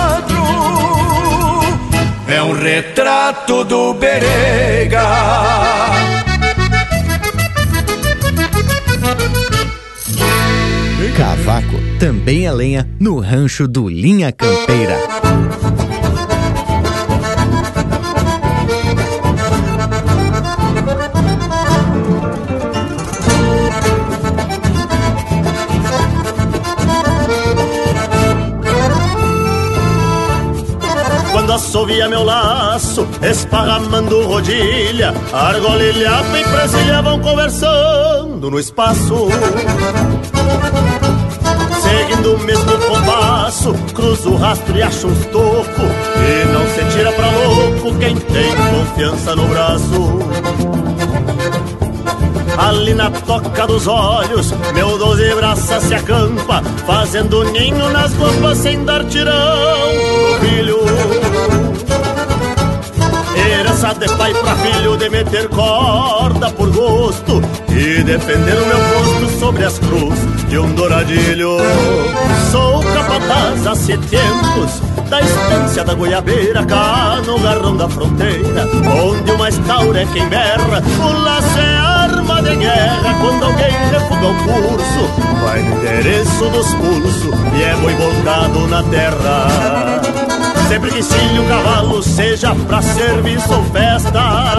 é um retrato do Berega. Cavaco também é lenha no rancho do Linha Campeira. Assovia meu laço, esparramando rodilha, argola e lhapa presilha vão conversando no espaço. Seguindo o mesmo compasso, cruzo o rastro e acho uns toco. E não se tira pra louco quem tem confiança no braço. Ali na toca dos olhos, meu doze braça se acampa, fazendo ninho nas guampas sem dar tirão pro filho. Herança de pai pra filho de meter corda por gosto e defender o meu posto sobre as cruz de um douradilho. Sou capataz há sete tempos da estância da goiabeira, cá no garrão da fronteira, onde o mais tauro é quem berra, o laço é arma de guerra quando alguém refuga o curso, vai no endereço dos pulsos e é boi voltado na terra. Sempre que cilho o cavalo, seja pra serviço ou festa.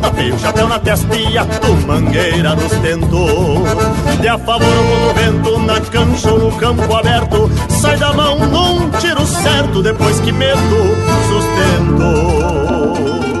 Tapei o chapéu na testa e a mangueira nos tentos. De a favor no vento, na cancha ou no campo aberto. Sai da mão num tiro certo, depois que medo, sustento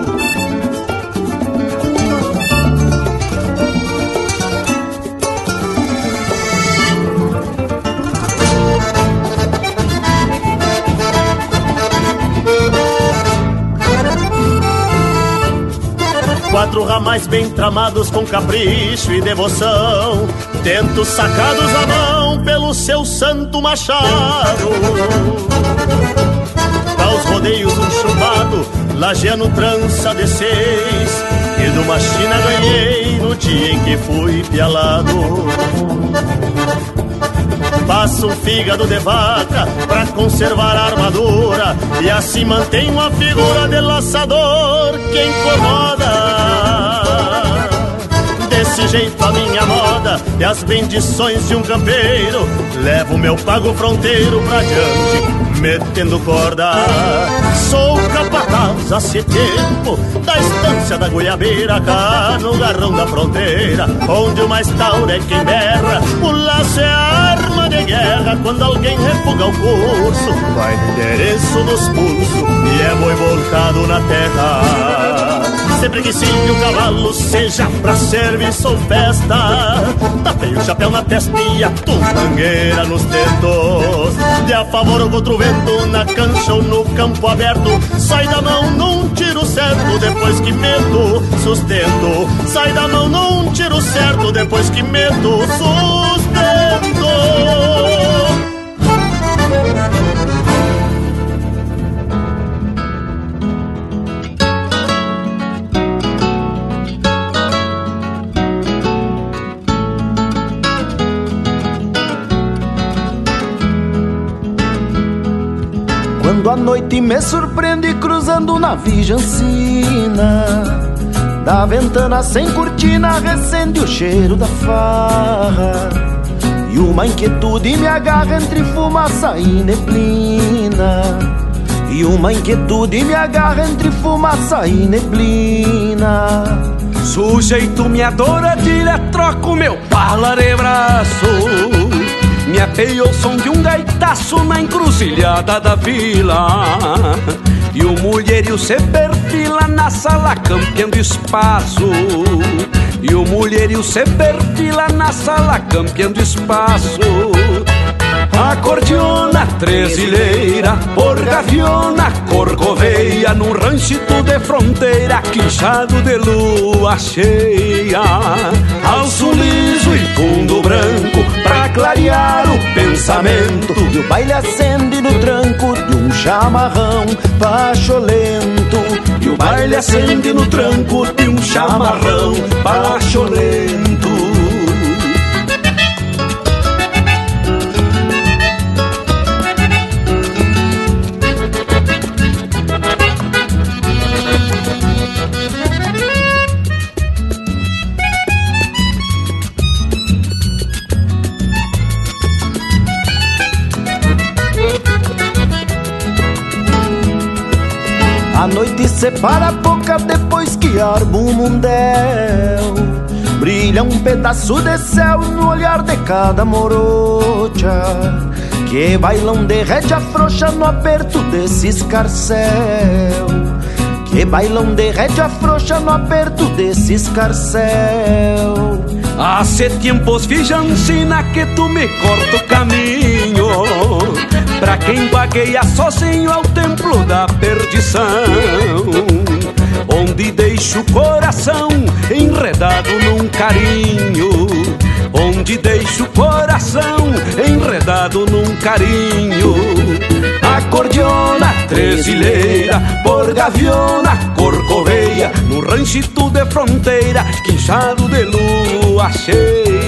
Quatro ramais bem tramados com capricho e devoção, tentos sacados à mão pelo seu santo machado. Aos rodeios um chumbado, lajeando trança de seis, e de uma China ganhei no dia em que fui pialado. Passo um fígado de vaca pra conservar a armadura. E assim mantenho a figura de laçador que incomoda. Desse jeito a minha moda e as bendições de um campeiro. Levo meu pago fronteiro pra diante, metendo corda. Sou capataz há se tempo da estância da goiabeira Cá no garrão da fronteira, onde o mais tauro é quem berra. O laço é a guerra quando alguém refuga o curso Vai no endereço dos pulsos e é boi voltado na terra. Sempre que sim o cavalo seja pra serviço ou festa Tapei o chapéu na testa e a mangueira nos dedos. De a favor ou contra o vento, na cancha ou no campo aberto Sai da mão num tiro certo, depois que meto, sustento. Sai da mão num tiro certo, depois que meto, sustento Quando a noite me surpreende cruzando na Vijancina Da ventana sem cortina recende o cheiro da farra. E uma inquietude me agarra entre fumaça e neblina. E uma inquietude me agarra entre fumaça e neblina. Sujeito me adora, tira, troco meu pala de braço Me apeei ao som de um gaitaço na encruzilhada da vila. E o mulherio se perfila na sala campeando espaço. E o mulherio se perfila na sala campeando espaço Acordeona trezileira, por gaviona, corcoveia Num ranchito de fronteira, quinchado de lua cheia. Alço liso e fundo branco, pra clarear o pensamento. E o baile acende no tranco de um chamarrão pacholento E o baile acende no tranco de um chamarrão pacholento separa a boca depois que arma o mundel Brilha um pedaço de céu no olhar de cada morocha. Que bailão de rédea frouxa no aperto desse escarcel Que bailão de rédea frouxa no aperto desse escarcel Hace tiempos fijancina que tu me corta o caminho Pra quem vagueia sozinho ao templo da perdição Onde deixo o coração enredado num carinho Onde deixo o coração enredado num carinho. Acordeona, trezileira, por gaviona, corcoveia No ranchito de fronteira, quinchado de lua cheia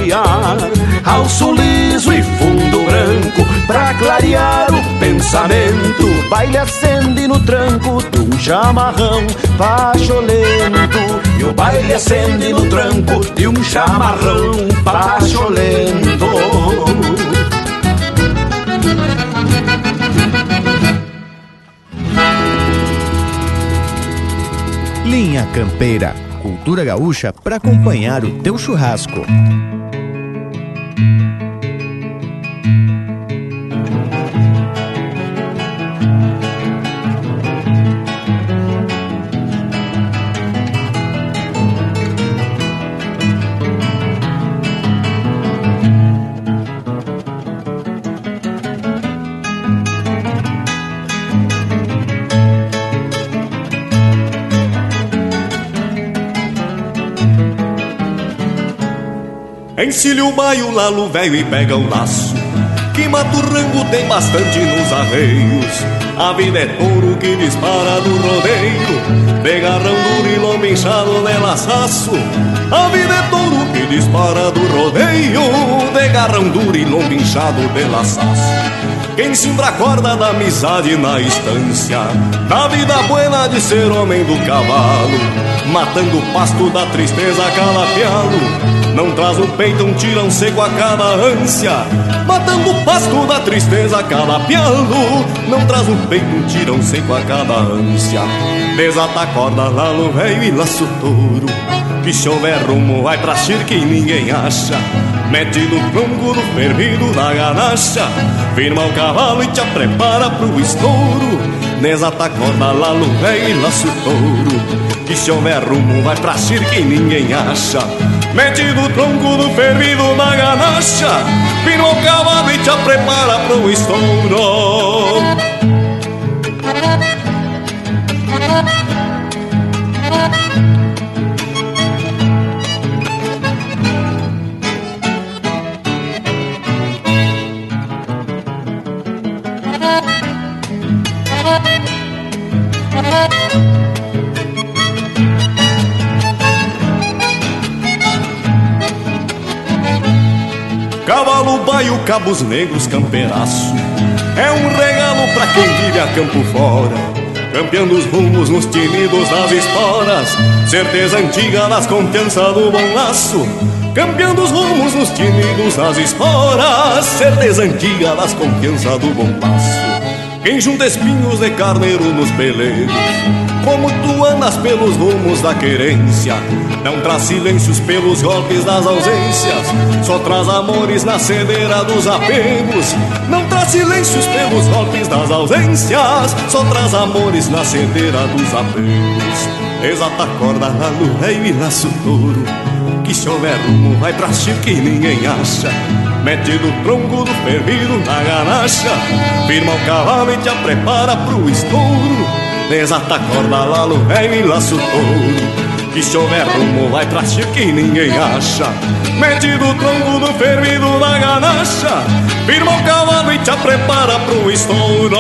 Alço liso e fundo branco, pra clarear o pensamento. Baile acende no tranco de um chamarrão pacholento E o baile acende no tranco de um chamarrão pacholento Linha Campeira, cultura gaúcha para acompanhar o teu churrasco. Encilha o baio, lalo velho e pega o laço Que mata o rango tem bastante nos arreios. A vida é touro que dispara do rodeio De garrão duro e lombo inchado de laçaço A vida é touro que dispara do rodeio De garrão duro e lombo inchado de laçaço quem a corda da amizade na estância Da vida buena de ser homem do cavalo Matando o pasto da tristeza calapialo Não traz no peito um tirão seco a cada ânsia. Matando o pasto da tristeza calapialo Não traz no peito um tirão seco a cada ânsia. Desata a corda lá no velho e laço touro. Que se houver rumo vai pra cirque e ninguém acha. Mete no tronco do fervido da ganacha. Firma o cavalo e te prepara pro estouro. Desata a corda lá no velho e laço touro. Que se houver rumo vai pra cirque e ninguém acha Mete no tronco do fervido da ganacha Firma o cavalo e te prepara pro estouro cabos negros, campeiraço. É um regalo pra quem vive a campo fora Campeando os rumos nos tinidos das esporas Certeza antiga das confiança do bom laço Campeando os rumos nos tinidos das esporas Certeza antiga das confiança do bom laço quem junta espinhos de carneiro nos peleiros. Como tu andas pelos rumos da querência, não traz silêncios pelos golpes das ausências, só traz amores na cedeira dos apegos. Não traz silêncios pelos golpes das ausências, só traz amores na cedeira dos apegos. Exata corda na lua e laço touro, que se houver rumo vai pra chico que ninguém acha. Mete no tronco do fervido na ganacha Firma o cavalo e te prepara pro estouro. Desata a corda lá no velho e laço touro. Que se houver rumo vai pra que ninguém acha. Mete no tronco do fervido na ganacha Firma o cavalo e te prepara pro estouro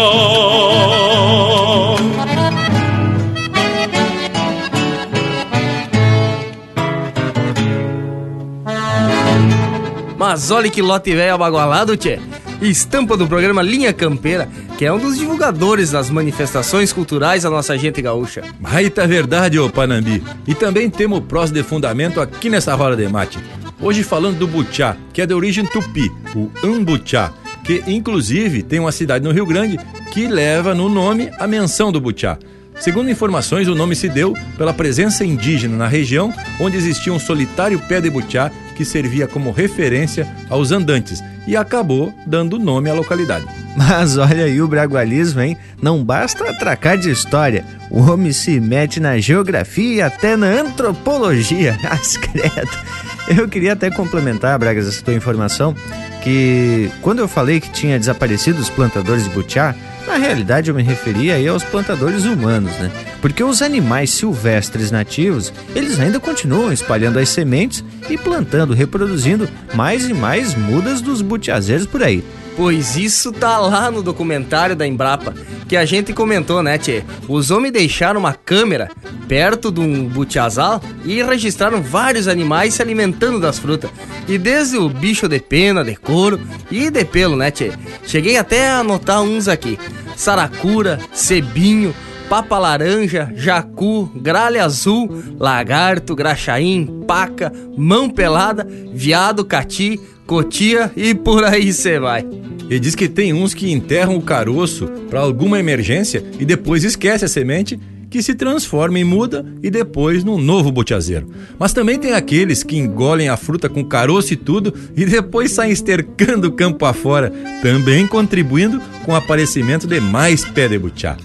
Mas olha que lote velho abagualado, tchê. Estampa do programa Linha Campeira, que é um dos divulgadores das manifestações culturais da nossa gente gaúcha. Aí tá verdade, ô Panambi. E também temos prós de fundamento aqui nessa roda de mate. Hoje falando do Butiá, que é de origem tupi, o Ambuchá, que inclusive tem uma cidade no Rio Grande que leva no nome a menção do Butiá. Segundo informações, o nome se deu pela presença indígena na região, onde existia um solitário pé de butiá que servia como referência aos andantes e acabou dando nome à localidade. Mas olha aí o bragualismo, hein? Não basta atracar de história. O homem se mete na geografia e até na antropologia. As credo. Eu queria até complementar, Bragas, essa tua informação, que quando eu falei que tinha desaparecido os plantadores de butiá, na realidade eu me referia aí aos plantadores humanos, né? Porque os animais silvestres nativos, eles ainda continuam espalhando as sementes e plantando, reproduzindo mais e mais mudas dos butiazeiros por aí. Pois isso tá lá no documentário da Embrapa, que a gente comentou, né, Tchê? Os homens deixaram uma câmera perto de um butiazal e registraram vários animais se alimentando das frutas. E desde o bicho de pena, de couro e de pelo, né, Tchê? Cheguei até a anotar uns aqui. Saracura, cebinho, papa laranja, jacu, gralha azul, lagarto, graxaim, paca, mão pelada, viado, cati, cotia e por aí você vai. E diz que tem uns que enterram o caroço para alguma emergência e depois esquece a semente que se transforma em muda e depois num novo botiazeiro. Mas também tem aqueles que engolem a fruta com caroço e tudo e depois saem estercando o campo afora, também contribuindo com o aparecimento de mais pé de butiá.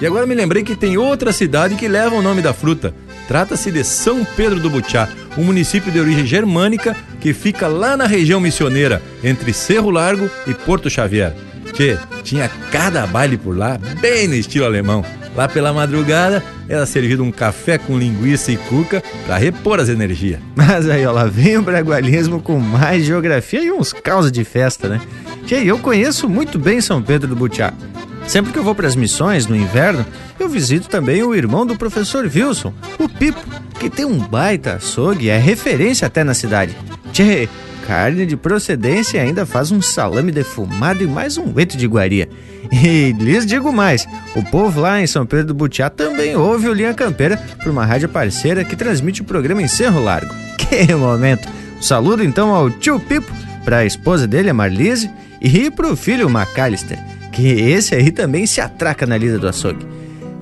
E agora me lembrei que tem outra cidade que leva o nome da fruta. Trata-se de São Pedro do Butiá, um município de origem germânica que fica lá na região missioneira, entre Cerro Largo e Porto Xavier. Tchê, tinha cada baile por lá, bem no estilo alemão. Lá pela madrugada, era servido um café com linguiça e cuca para repor as energias. Mas aí, ó, lá vem o bragualismo com mais geografia e uns causos de festa, né? Tchê, eu conheço muito bem São Pedro do Butiá. Sempre que eu vou para as missões no inverno, eu visito também o irmão do professor Wilson, o Pipo, que tem um baita açougue e é referência até na cidade. Tchê, carne de procedência e ainda faz um salame defumado e mais um leite de iguaria. E lhes digo mais, o povo lá em São Pedro do Butiá também ouve o Linha Campeira por uma rádio parceira que transmite o programa em Cerro Largo. Que momento! Saludo então ao tio Pipo, para a esposa dele, a Marlise, e para o filho Macalister que esse aí também se atraca na lida do açougue.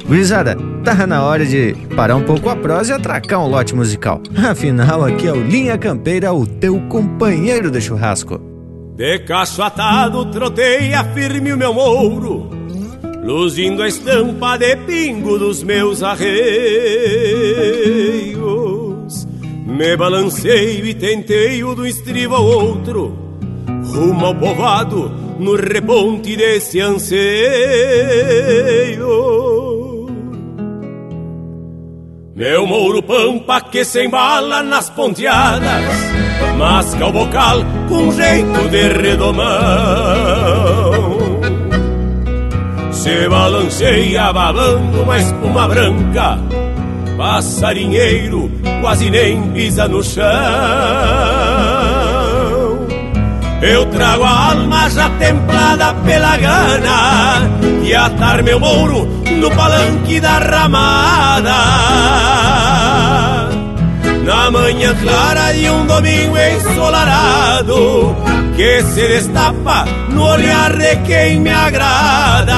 Gurizada, tá na hora de parar um pouco a prosa e atracar um lote musical. Afinal, aqui é o Linha Campeira, o teu companheiro de churrasco. De caço atado, troteia firme o meu mouro, luzindo a estampa de pingo dos meus arreios. Me balanceio e tenteio do estribo ao outro, rumo ao povado, no reponte desse anseio. Meu mouro pampa que se embala nas ponteadas, masca o bocal com jeito de redomão. Se balanceia balando uma espuma branca, passarinheiro quase nem pisa no chão. Eu trago a alma já templada pela gana E atar meu mouro no palanque da ramada Na manhã clara de um domingo ensolarado que se destapa no olhar de quem me agrada.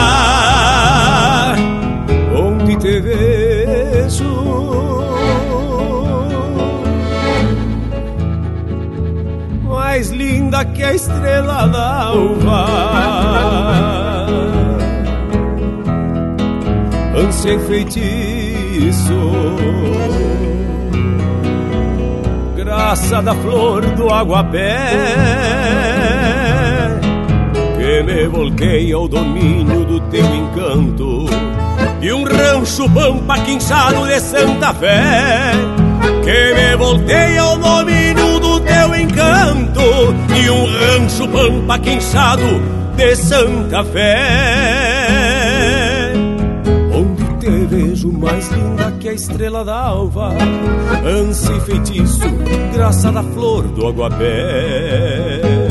Onde te vejo, linda que a estrela d'alva. Ânsia feitiço. Graça da flor do aguapé. Que me volquei ao domínio do teu encanto. E um rancho pampa quinchado de Santa Fé. Que me voltei ao domínio e um rancho pampa quinchado de Santa Fé. Onde te vejo mais linda que a estrela d'alva ânsia e feitiço graça da flor do aguapé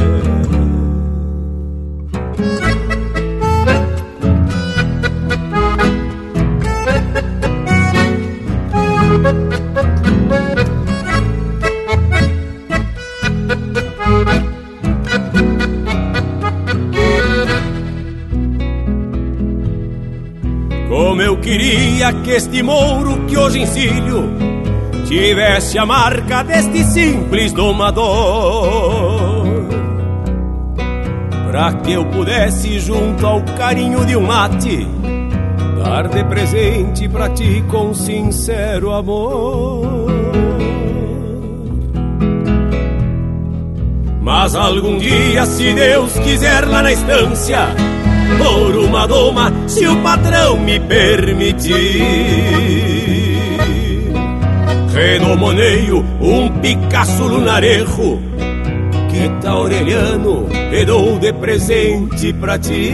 queria que este mouro que hoje ensilho tivesse a marca deste simples domador. Pra que eu pudesse, junto ao carinho de um mate, dar de presente pra ti com sincero amor. Mas algum dia, se Deus quiser lá na estância, por uma doma, se o patrão me permitir. Renomoneio um Picasso lunarejo que orelhano e dou de presente pra ti.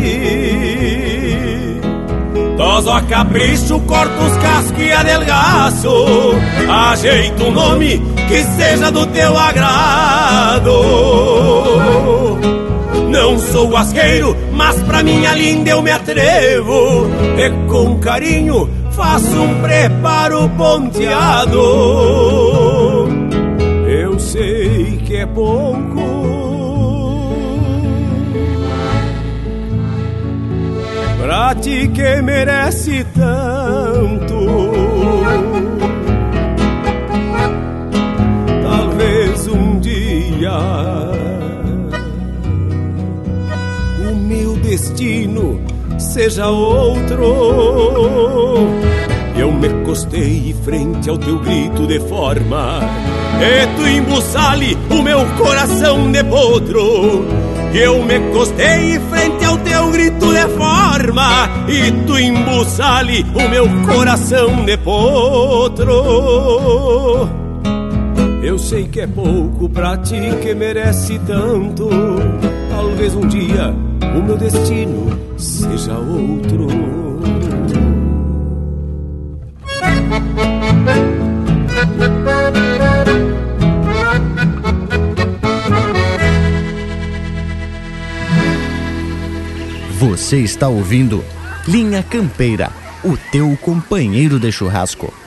Toso a capricho, corto os cascos e adelgaço, ajeito um nome que seja do teu agrado. Não sou asqueiro, mas pra minha linda eu me atrevo. E com carinho faço um preparo ponteado. Eu sei que é pouco. Pra ti que merece tanto. Destino seja outro. Eu me costei frente ao teu grito de forma, e tu embuçale o meu coração de potro. Eu me costei frente ao teu grito de forma, e tu embuçale o meu coração de potro. Eu sei que é pouco pra ti que merece tanto. Talvez um dia o meu destino seja outro. Você está ouvindo Linha Campeira, o teu companheiro de churrasco.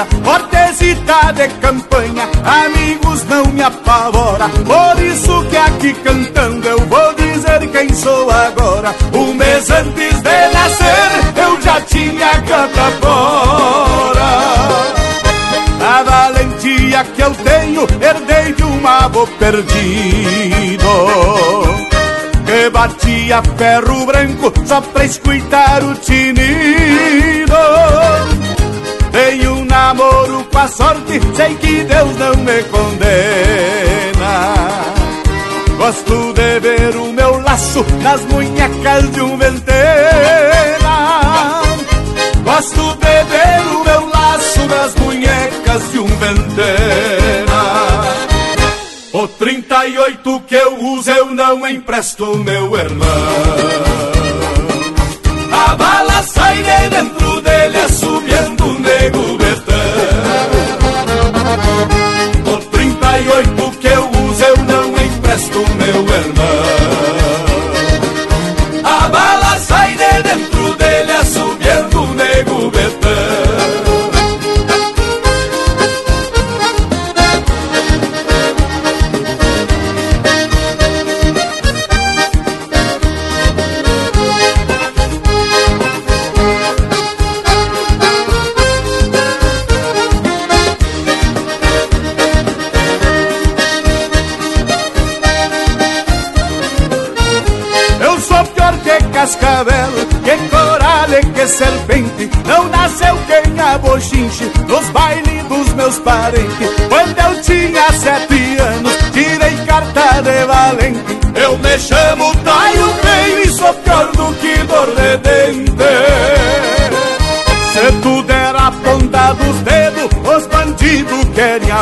Não chora, cortesita de campanha, amigos não me apavora. Por isso que aqui cantando eu vou dizer quem sou agora. Um mês antes de nascer eu já tinha canta fora. A valentia que eu tenho herdei de um avô perdido que batia ferro branco só pra escutar o tinido. Namoro com a sorte, sei que Deus não me condena. Gosto de ver o meu laço nas munhecas de um ventena. Gosto de ver o meu laço nas munhecas de um ventena. O 30 38 que eu uso eu não empresto meu irmão A bala sai de dentro dele assobiando o nego betão 38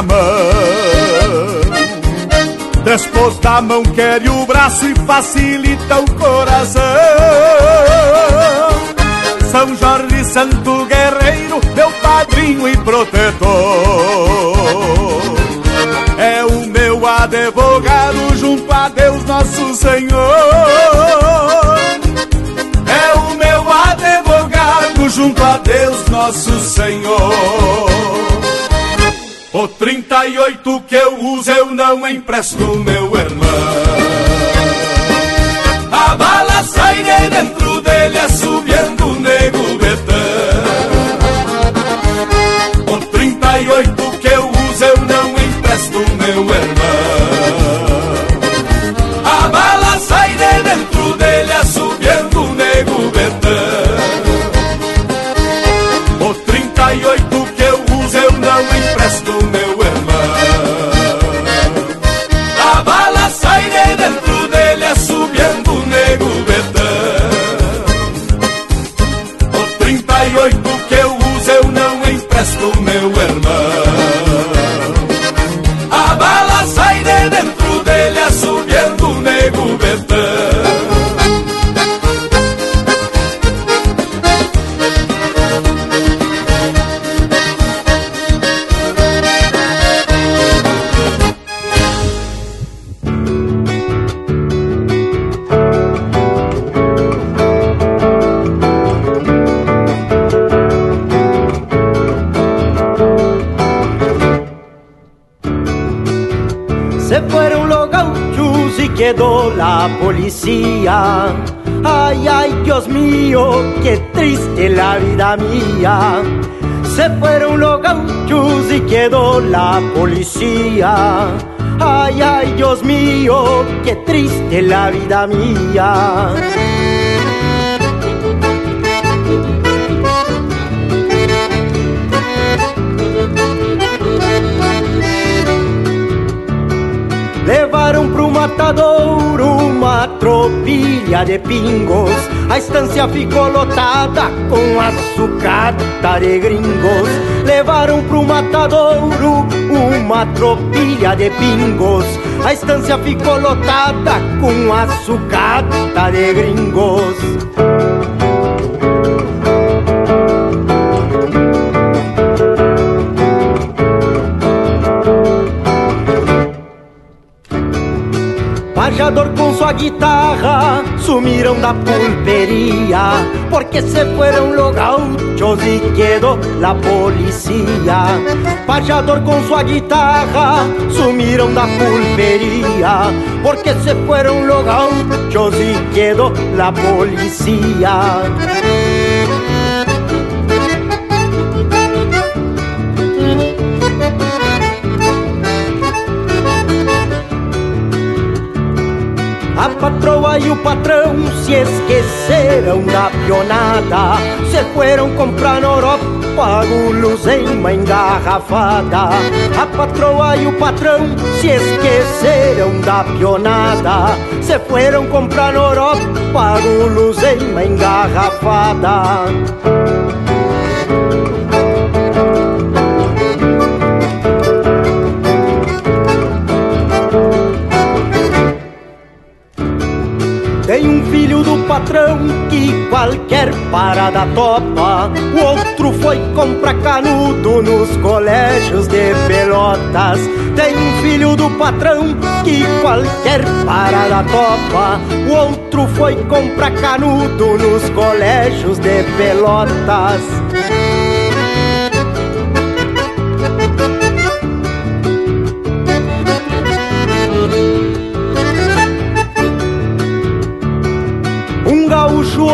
mão. Depois da mão quer o braço e facilita o coração. São Jorge Santo Guerreiro, meu padrinho e protetor. É o meu advogado junto a Deus nosso Senhor. É o meu advogado junto a Deus nosso Senhor 38 que eu uso eu não empresto meu irmão. A bala sai de dentro dele assobiando o Se fueron los gauchos y quedó la policía. Ay, ay, Dios mío, qué triste la vida mía. Levaram pro matadouro uma tropilha de pingos. A estância ficou lotada com a sucata de gringos. Levaram pro matadouro uma tropilha de pingos. A estância ficou lotada com a sucata de gringos. Pajador com sua guitarra sumiram da pulpería porque se fueron los gauchos y quedó la policía. Pajador con su guitarra sumiram da pulpería porque se fueron los gauchos y quedó la policía. Patroa e o patrão se esqueceram da pionada. Se foram comprar na Europa guloseima engarrafada. A patroa e o patrão se esqueceram da pionada. Se foram comprar na Europa guloseima engarrafada patrão que qualquer parada topa. O outro foi comprar canudo nos colégios de pelotas. Tem um filho do patrão que qualquer parada topa. O outro foi comprar canudo nos colégios de pelotas.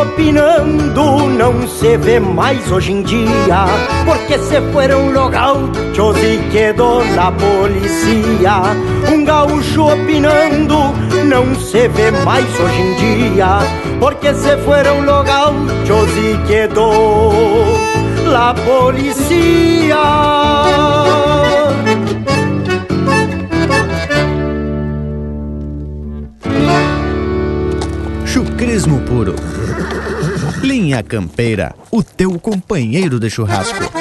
Opinando não se vê mais hoje em dia Porque se fueron los gauchos e quedou na polícia. Um gaúcho opinando não se vê mais hoje em dia Porque se fueron los gauchos e quedou la polícia Chucrismo puro. Linha Campeira, o teu companheiro de churrasco.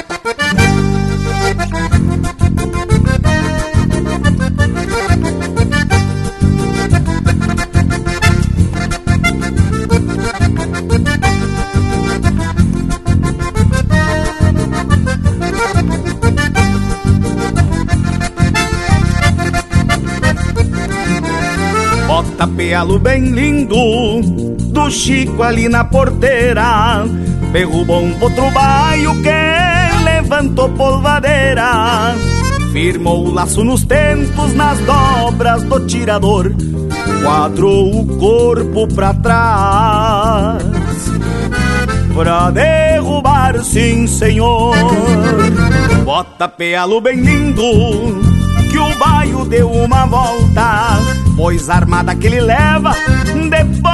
Bota pealo bem lindo do Chico ali na porteira. Derrubou um potro baio que levantou polvadeira. Firmou o laço nos tentos, nas dobras do tirador. Quadrou o corpo pra trás. Pra derrubar, sim, senhor. Bota pealo bem lindo, que o baio deu uma volta Pois a armada que ele leva, depois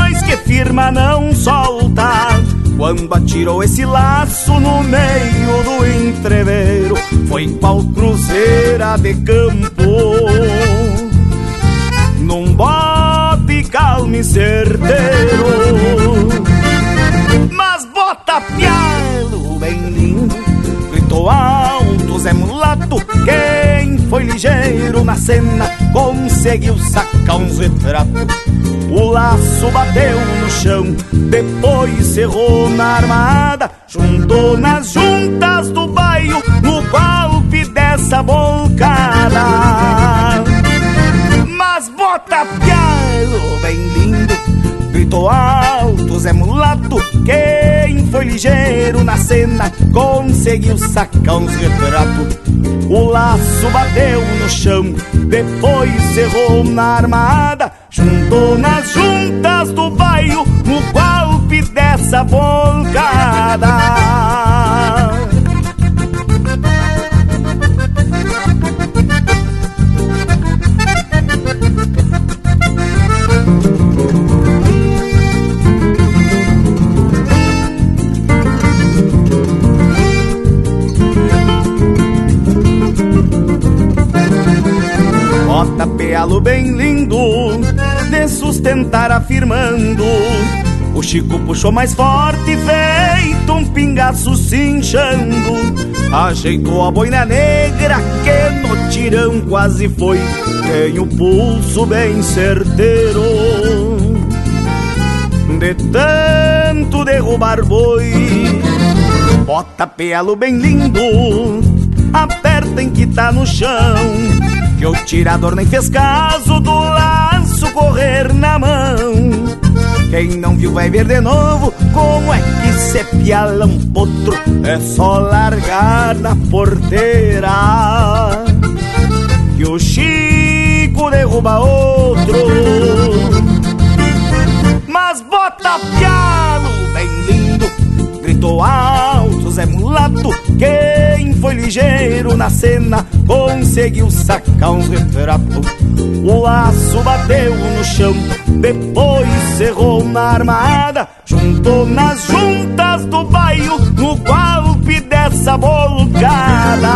firma não solta. Quando atirou esse laço no meio do entreveiro, foi qual cruzeira de campo. Num bote calmo e certeiro, mas bota pialo bem lindo, gritou alto Zé Mulato, quem foi ligeiro na cena, conseguiu sacar uns retratos. O laço bateu no chão, depois cerrou na armada, juntou nas juntas do baio, no golpe dessa bolcada. Mas bota pialo bem lindo, gritou alto Zé Mulato, quem foi ligeiro na cena, conseguiu sacar uns retratos. O laço bateu no chão, depois cerrou na armada, juntou nas juntas do baio, no golpe dessa volcada. Bota pealo bem lindo, de sustentar afirmando. O Chico puxou mais forte, feito um pingaço cinchando. Ajeitou a boina negra que no tirão quase foi. Tem o pulso bem certeiro. De tanto derrubar boi, bota pealo bem lindo, aperta em que tá no chão. Que o tirador nem fez caso do laço correr na mão. Quem não viu vai ver de novo como é que se piala um potro. É só largar na porteira. Que o Chico derruba outro. Mas bota pialo bem lindo, gritou Zé Mulato. Quem foi ligeiro na cena conseguiu sacar uns retratos. O laço bateu no chão, depois cerrou na armada, juntou nas juntas do baio no golpe dessa bolcada.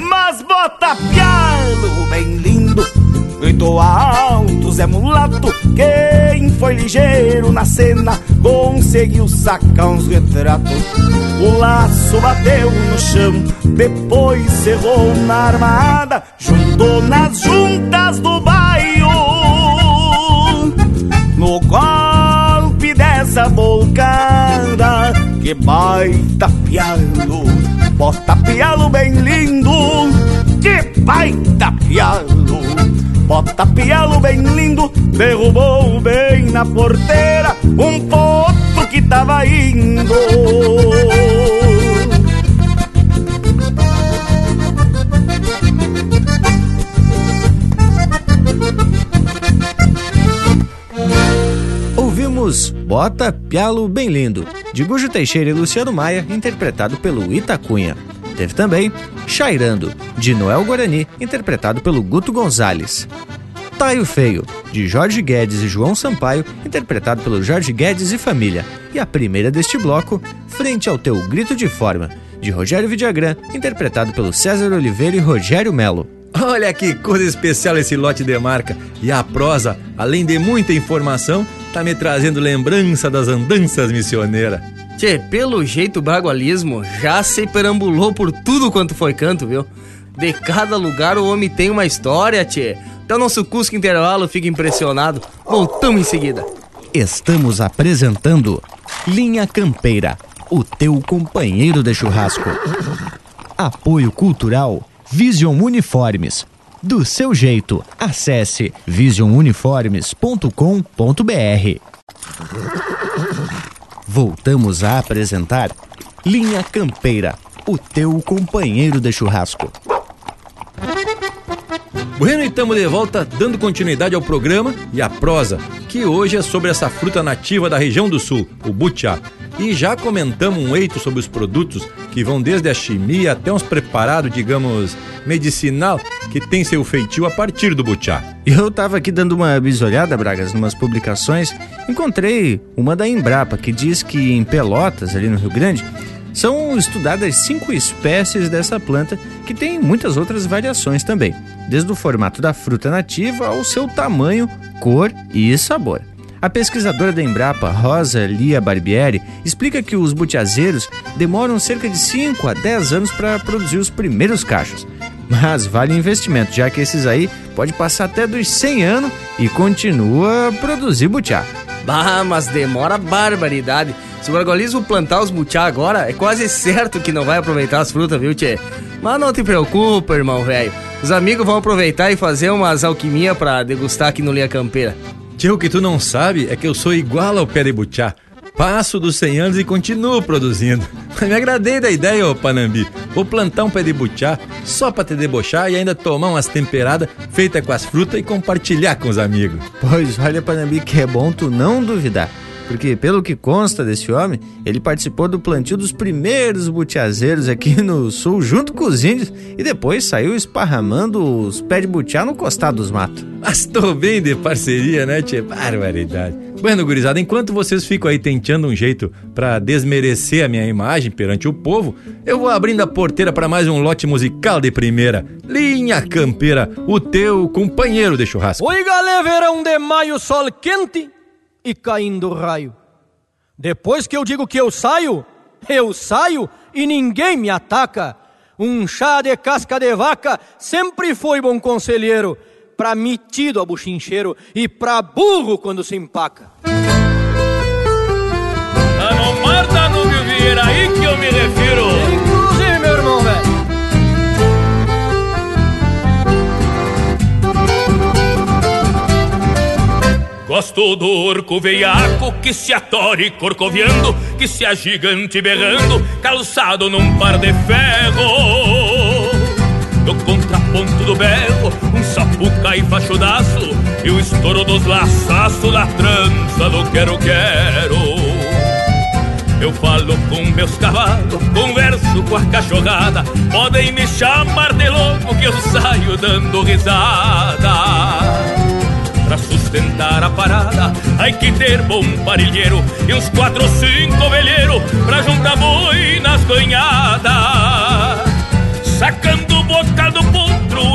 Mas bota pialo bem lindo, gritou alto Zé Mulato. Foi ligeiro na cena conseguiu sacar uns retratos. O laço bateu no chão, depois cerrou na armada, juntou nas juntas do baio. No golpe dessa boca Que baita pialo, bota pialo bem lindo. Que baita pialo, bota pialo bem lindo. Derrubou bem na porteira um potro que tava indo. Ouvimos Bota Pialo Bem Lindo, de Gujo Teixeira e Luciano Maia, interpretado pelo Itacunha. Teve também Chairando, de Noel Guarani, interpretado pelo Guto Gonzalez. Taio Feio, de Jorge Guedes e João Sampaio, interpretado pelo Jorge Guedes e Família. E a primeira deste bloco, Frente ao Teu Grito de Forma, de Rogério Vidagrã, interpretado pelo César Oliveira e Rogério Melo. Olha que coisa especial esse lote de marca. E a prosa, além de muita informação, tá me trazendo lembrança das andanças missioneiras. Tchê, pelo jeito o bagualismo já se perambulou por tudo quanto foi canto, viu? De cada lugar o homem tem uma história, tchê. Até o nosso Cusco Intervalo fica impressionado. Voltamos em seguida. Estamos apresentando Linha Campeira, o teu companheiro de churrasco. Apoio Cultural Vision Uniformes. Do seu jeito, acesse visionuniformes.com.br. Voltamos a apresentar Linha Campeira, o teu companheiro de churrasco. Bueno, e estamos de volta dando continuidade ao programa e à prosa, que hoje é sobre essa fruta nativa da região do sul, o butiá. E já comentamos um eito sobre os produtos que vão desde a chimia até uns preparados, digamos, medicinal, que tem seu feitio a partir do butiá. Eu tava aqui dando uma bisolhada, Bragas, numas publicações, encontrei uma da Embrapa que diz que em Pelotas, ali no Rio Grande, são estudadas cinco espécies dessa planta que tem muitas outras variações também, desde o formato da fruta nativa ao seu tamanho, cor e sabor. A pesquisadora da Embrapa, Rosa Lia Barbieri, explica que os butiazeiros demoram cerca de 5 a 10 anos para produzir os primeiros cachos. Mas vale o investimento, já que esses aí pode passar até dos 100 anos e continua a produzir butiá. Bah, mas demora barbaridade. Se o argolismo plantar os butiá agora, é quase certo que não vai aproveitar as frutas, viu, tchê? Mas não te preocupa, irmão velho. Os amigos vão aproveitar e fazer umas alquimia para degustar aqui no Linha Campeira. Tio, o que tu não sabe é que eu sou igual ao pé de butiá. Passo dos 100 anos e continuo produzindo. Me agradei da ideia, ô Panambi. Vou plantar um pé de butiá só pra te debochar e ainda tomar umas temperadas feitas com as frutas e compartilhar com os amigos. Pois olha, Panambi, que é bom tu não duvidar. Porque, pelo que consta desse homem, ele participou do plantio dos primeiros butiazeiros aqui no sul, junto com os índios, e depois saiu esparramando os pés de butiá no costado dos matos. Mas tô bem de parceria, né, tchê? Barbaridade. Bueno, gurizada, enquanto vocês ficam aí tentando um jeito para desmerecer a minha imagem perante o povo, eu vou abrindo a porteira para mais um lote musical de primeira. Linha Campeira, o teu companheiro de churrasco. Oi, galera, verão de maio, sol quente e caindo raio. Depois que eu digo que eu saio, eu saio e ninguém me ataca. Um chá de casca de vaca sempre foi bom conselheiro, pra metido a buchincheiro e pra burro quando se empaca. Tá no mar, tá no Vieira, aí que eu me refiro. Inclusive, meu irmão, velho. Gosto do orco veiaco que se atore corcoviando, que se agigante berrando, calçado num par de ferro. No contraponto do berro, um sapuca e fachudaço, e o estouro dos laçaços da trança do quero-quero. Eu falo com meus cavalos, converso com a cachorrada, podem me chamar de louco que eu saio dando risada. Pra sustentar a parada, hay que ter bom parilheiro e uns quatro ou cinco velheiros pra juntar boi nas banhadas. Sacando do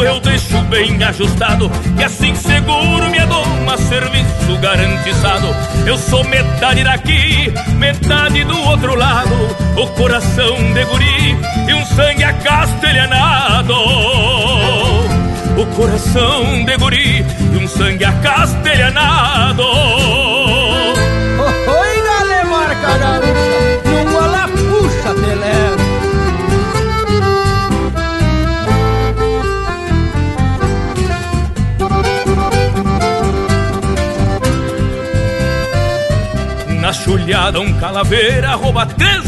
eu deixo bem ajustado, que assim seguro me adoma serviço garantizado. Eu sou metade daqui, metade do outro lado, o coração de guri e um sangue acastelhanado o coração de guri e um sangue acastelhanado. Olhada, um calaveira, rouba três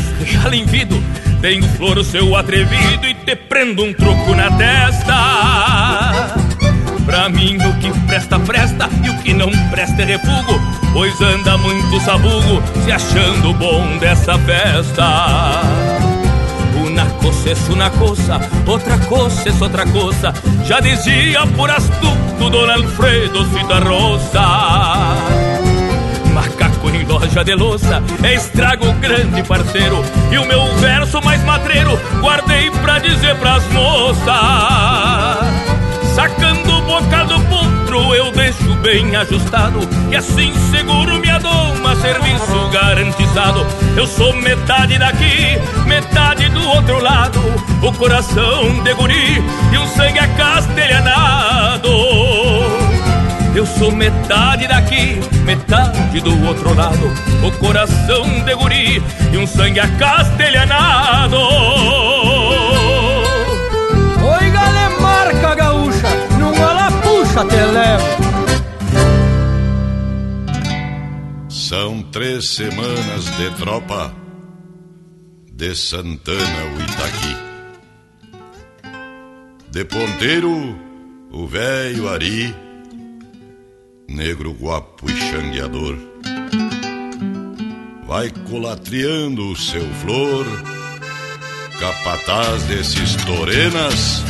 em vidro. Tenho flor o seu atrevido e te prendo um troco na testa. Pra mim o que presta, presta e o que não presta é refugo. Pois anda muito sabugo se achando bom dessa festa. Una cosa es una cosa, outra cosa es outra cosa. Já dizia por astuto Don Alfredo Citarrosa. Em loja de louça é estrago grande parceiro. E o meu verso mais matreiro guardei pra dizer pras moças. Sacando o bocado potro eu deixo bem ajustado E assim seguro minha doma, serviço garantizado Eu sou metade daqui, metade do outro lado O coração de guri e um sangue acastelhanado eu sou metade daqui, metade do outro lado O coração de guri e um sangue acastelhanado Oi, galera, marca gaúcha, numa lapuxa te levo. São três semanas de tropa de Santana o Itaqui. De ponteiro, o velho Ari, negro guapo e xangueador. Vai colatriando o seu flor, capataz desses torenas,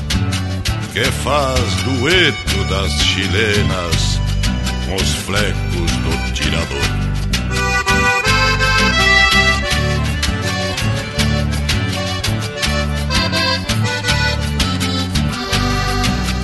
que faz dueto das chilenas com os flecos do tirador.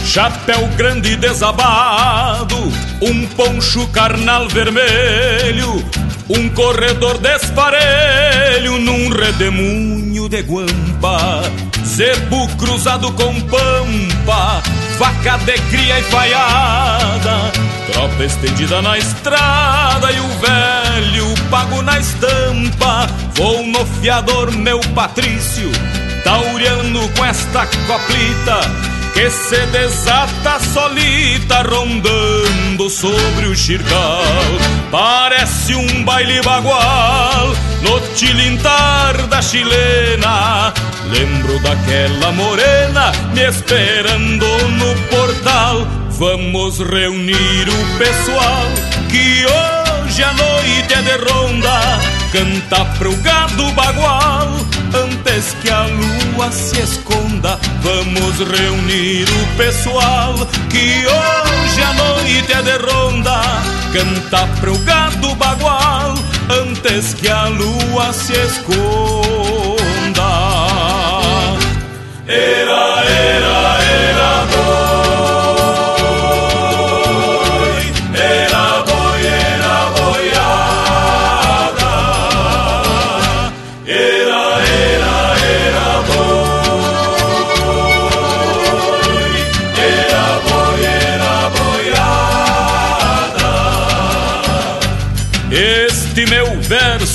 Chapéu grande desabado, um poncho carnal vermelho, um corredor desparelho num redemoinho de guampa, zebu cruzado com pampa, vaca de cria e faiada, tropa estendida na estrada e o velho pago na estampa, vou no fiador meu Patrício, tauriano com esta coplita que se desata solita rondando sobre o xircal. Parece um baile bagual no tilintar da chilena. Lembro daquela morena me esperando no portal. Vamos reunir o pessoal que hoje a noite é de ronda. Canta pro gado bagual antes que a lua se esconda. Vamos reunir o pessoal que hoje a noite é de ronda. Canta pro gado bagual antes que a lua se esconda. Era, era,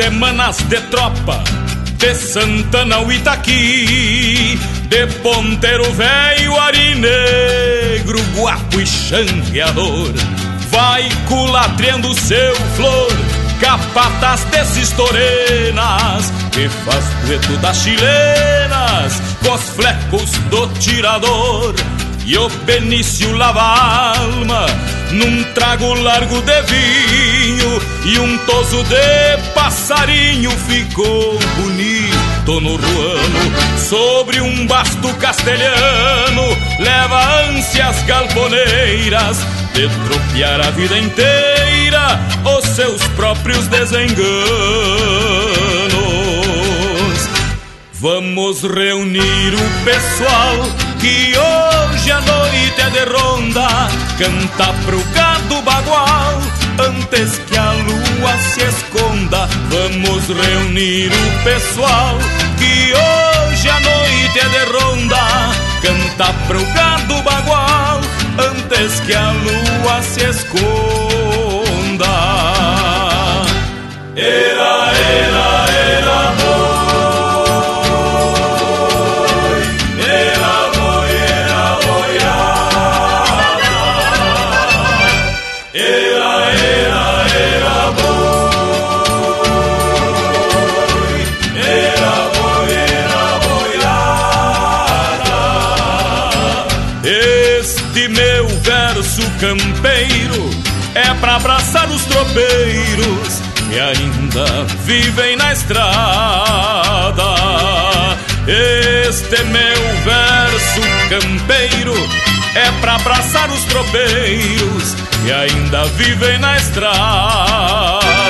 Semanas de tropa de Santana ao Itaqui, de ponteiro velho, ari negro, guapo e xangueador. Vai culatriando seu flor, capataz desses torenas, que faz dueto das chilenas, com os flecos do tirador. E o Benício lava a alma num trago largo de vinho e um toso de passarinho ficou bonito no ruano. Sobre um basto castelhano leva ânsias galponeiras de tropear a vida inteira os seus próprios desenganos. Vamos reunir o pessoal que hoje a noite é de ronda, canta pro gado bagual, Antes que a lua se esconda, vamos reunir o pessoal que hoje a noite é de ronda. Canta pro gado bagual, antes que a lua se esconda. Era, campeiro é pra abraçar os tropeiros que ainda vivem na estrada. Este meu verso campeiro é pra abraçar os tropeiros que ainda vivem na estrada.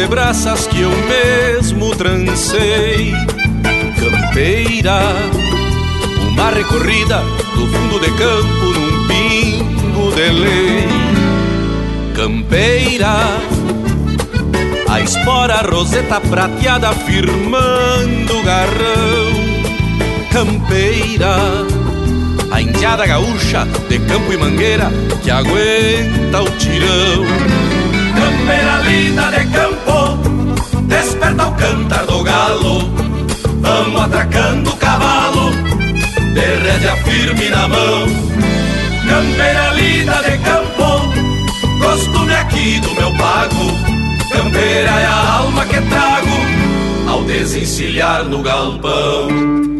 Doze braças que eu mesmo trancei. Campeira, uma recorrida do fundo de campo num pingo de lei. Campeira, a espora roseta prateada firmando o garrão. Campeira, a indiada gaúcha de campo e mangueira que aguenta o tirão. Campeira linda de campo, desperta o cantar do galo. Vamos atracando o cavalo, de rédea firme na mão. Campeira linda de campo, costume aqui do meu pago. Campeira é a alma que trago ao desencilhar no galpão.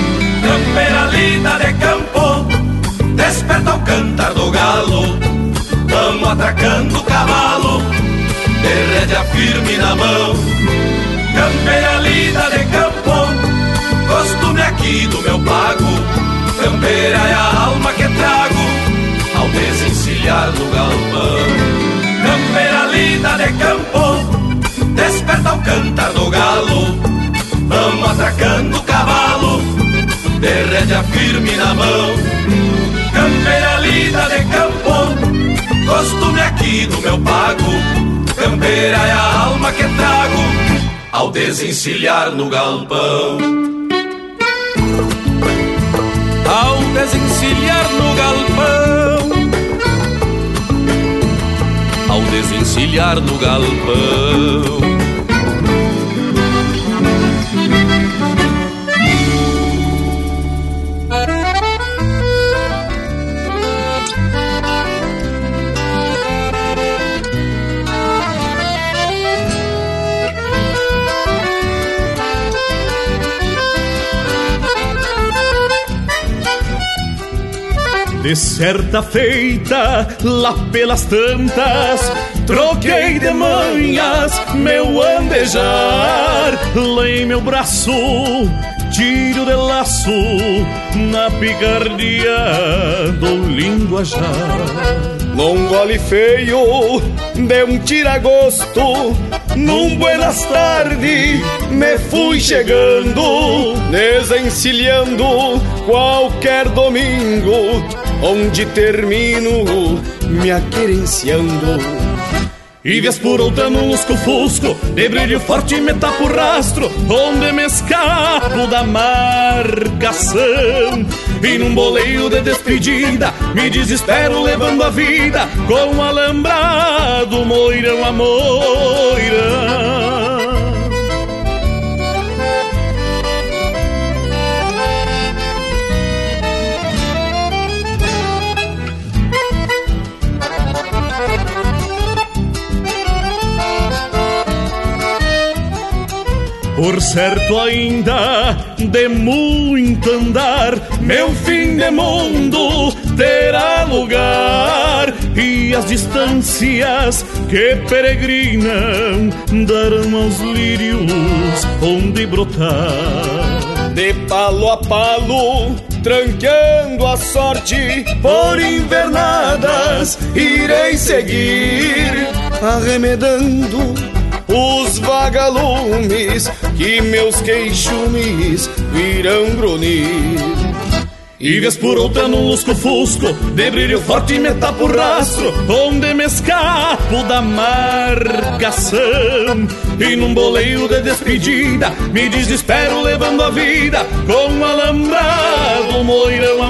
Linda de campo, desperta o cantar do galo. Vamos atracando o cavalo, de firme na mão. Campeira linda de campo, costume aqui do meu pago. Campeira é a alma que trago ao desencilhar no galpão. Campeira linda de campo, desperta o cantar do galo. Vamos atracando o cavalo, de rédea firme na mão. Campeira linda de campo, costume aqui do meu pago. Campeira é a alma que trago ao desencilhar no galpão. Ao desencilhar no galpão, ao desencilhar no galpão. De certa feita, lá pelas tantas, troquei de manhas meu andejar. Lá em meu braço tiro de laço na picardia do linguajar. Num gole feio de um tiragosto Num buenas tardes me fui chegando Desencilhando qualquer domingo Onde termino me aquerenciando e vez por outra num lusco-fusco De brilho forte me o rastro Onde me escapo da marcação E num boleio de despedida Me desespero levando a vida Com um alambrado moirão a moirão Por certo ainda de muito andar, meu fim de mundo terá lugar e as distâncias que peregrinam darão aos lírios onde brotar. De palo a palo, tranqueando a sorte por invernadas, irei seguir arremedando os vagalumes que meus queixumes virão grunir. E vez por outra num lusco-fusco De brilho forte me tapo o rastro Onde me escapo da marcação E num boleio de despedida Me desespero levando a vida Com um alambrado moirão a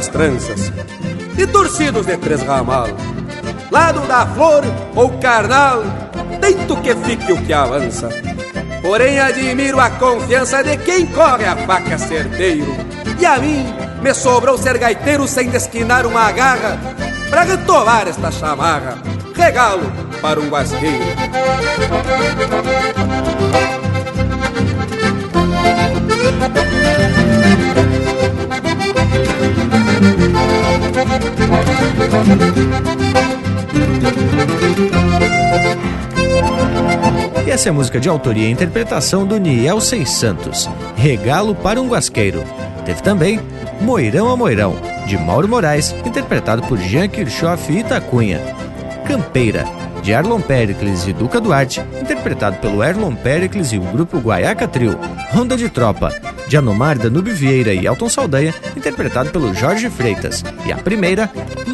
Das tranças e torcidos de três ramal. Lado da flor ou carnal, tento que fique o que avança. Porém admiro a confiança de quem corre a faca certeiro. E a mim me sobrou ser gaiteiro sem desquinar uma garra para retovar esta chamarra. Regalo para um guasqueiro. E essa é a música de autoria e interpretação do Niel Seis Santos, Regalo para um Guasqueiro. Teve também Moirão a Moirão, de Mauro Moraes, interpretado por Jean Kirchhoff e Itacunha. Campeira, de Erlon Pericles e Duca Duarte, interpretado pelo Erlon Pericles e o grupo Guaiaca Trio. Ronda de Tropa, de Anomar Danube Vieira e Elton Saldanha, interpretado pelo Jorge Freitas. E a primeira,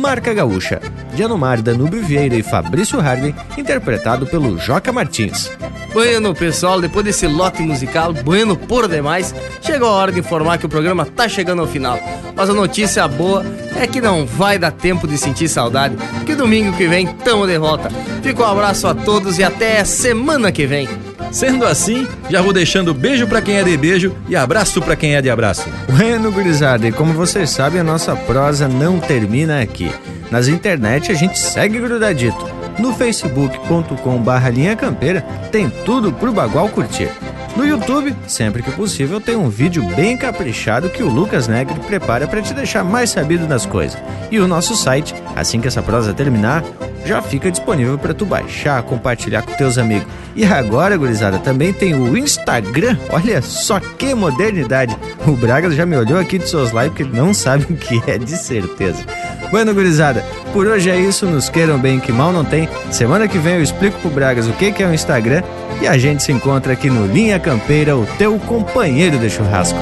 Marca Gaúcha, de Anomar Danube Vieira e Fabrício Harvey, interpretado pelo Joca Martins. Bueno, pessoal, depois desse lote musical, bueno por demais, chegou a hora de informar que o programa tá chegando ao final. Mas a notícia boa é que não vai dar tempo de sentir saudade, que domingo que vem tamo de volta. Fica um abraço a todos e até semana que vem. Sendo assim, já vou deixando beijo para quem é de beijo e abraço para quem é de abraço. Bueno, gurizada, e como vocês sabem, a nossa prosa não termina aqui. Nas internet a gente segue grudadito. No facebook.com barra linha campeira tem tudo pro Bagual curtir. No YouTube, sempre que possível, tem um vídeo bem caprichado que o Lucas Negri prepara para te deixar mais sabido das coisas. E o nosso site, assim que essa prosa terminar, já fica disponível para tu baixar, compartilhar com teus amigos. E agora, gurizada, também tem o Instagram. Olha só que modernidade. O Bragas já me olhou aqui de seus lives porque não sabe o que é, de certeza. Bueno, gurizada, por hoje é isso. Nos queiram bem, que mal não tem. Semana que vem eu explico pro Bragas o que é o Instagram E a gente se encontra aqui no Linha Campeira, o teu companheiro de churrasco.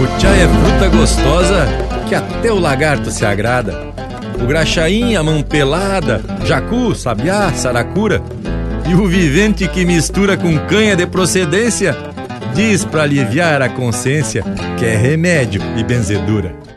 O chá é fruta gostosa que até o lagarto se agrada. O graxaim, a mão pelada, jacu, sabiá, saracura. E o vivente que mistura com canha de procedência diz para aliviar a consciência que é remédio e benzedura.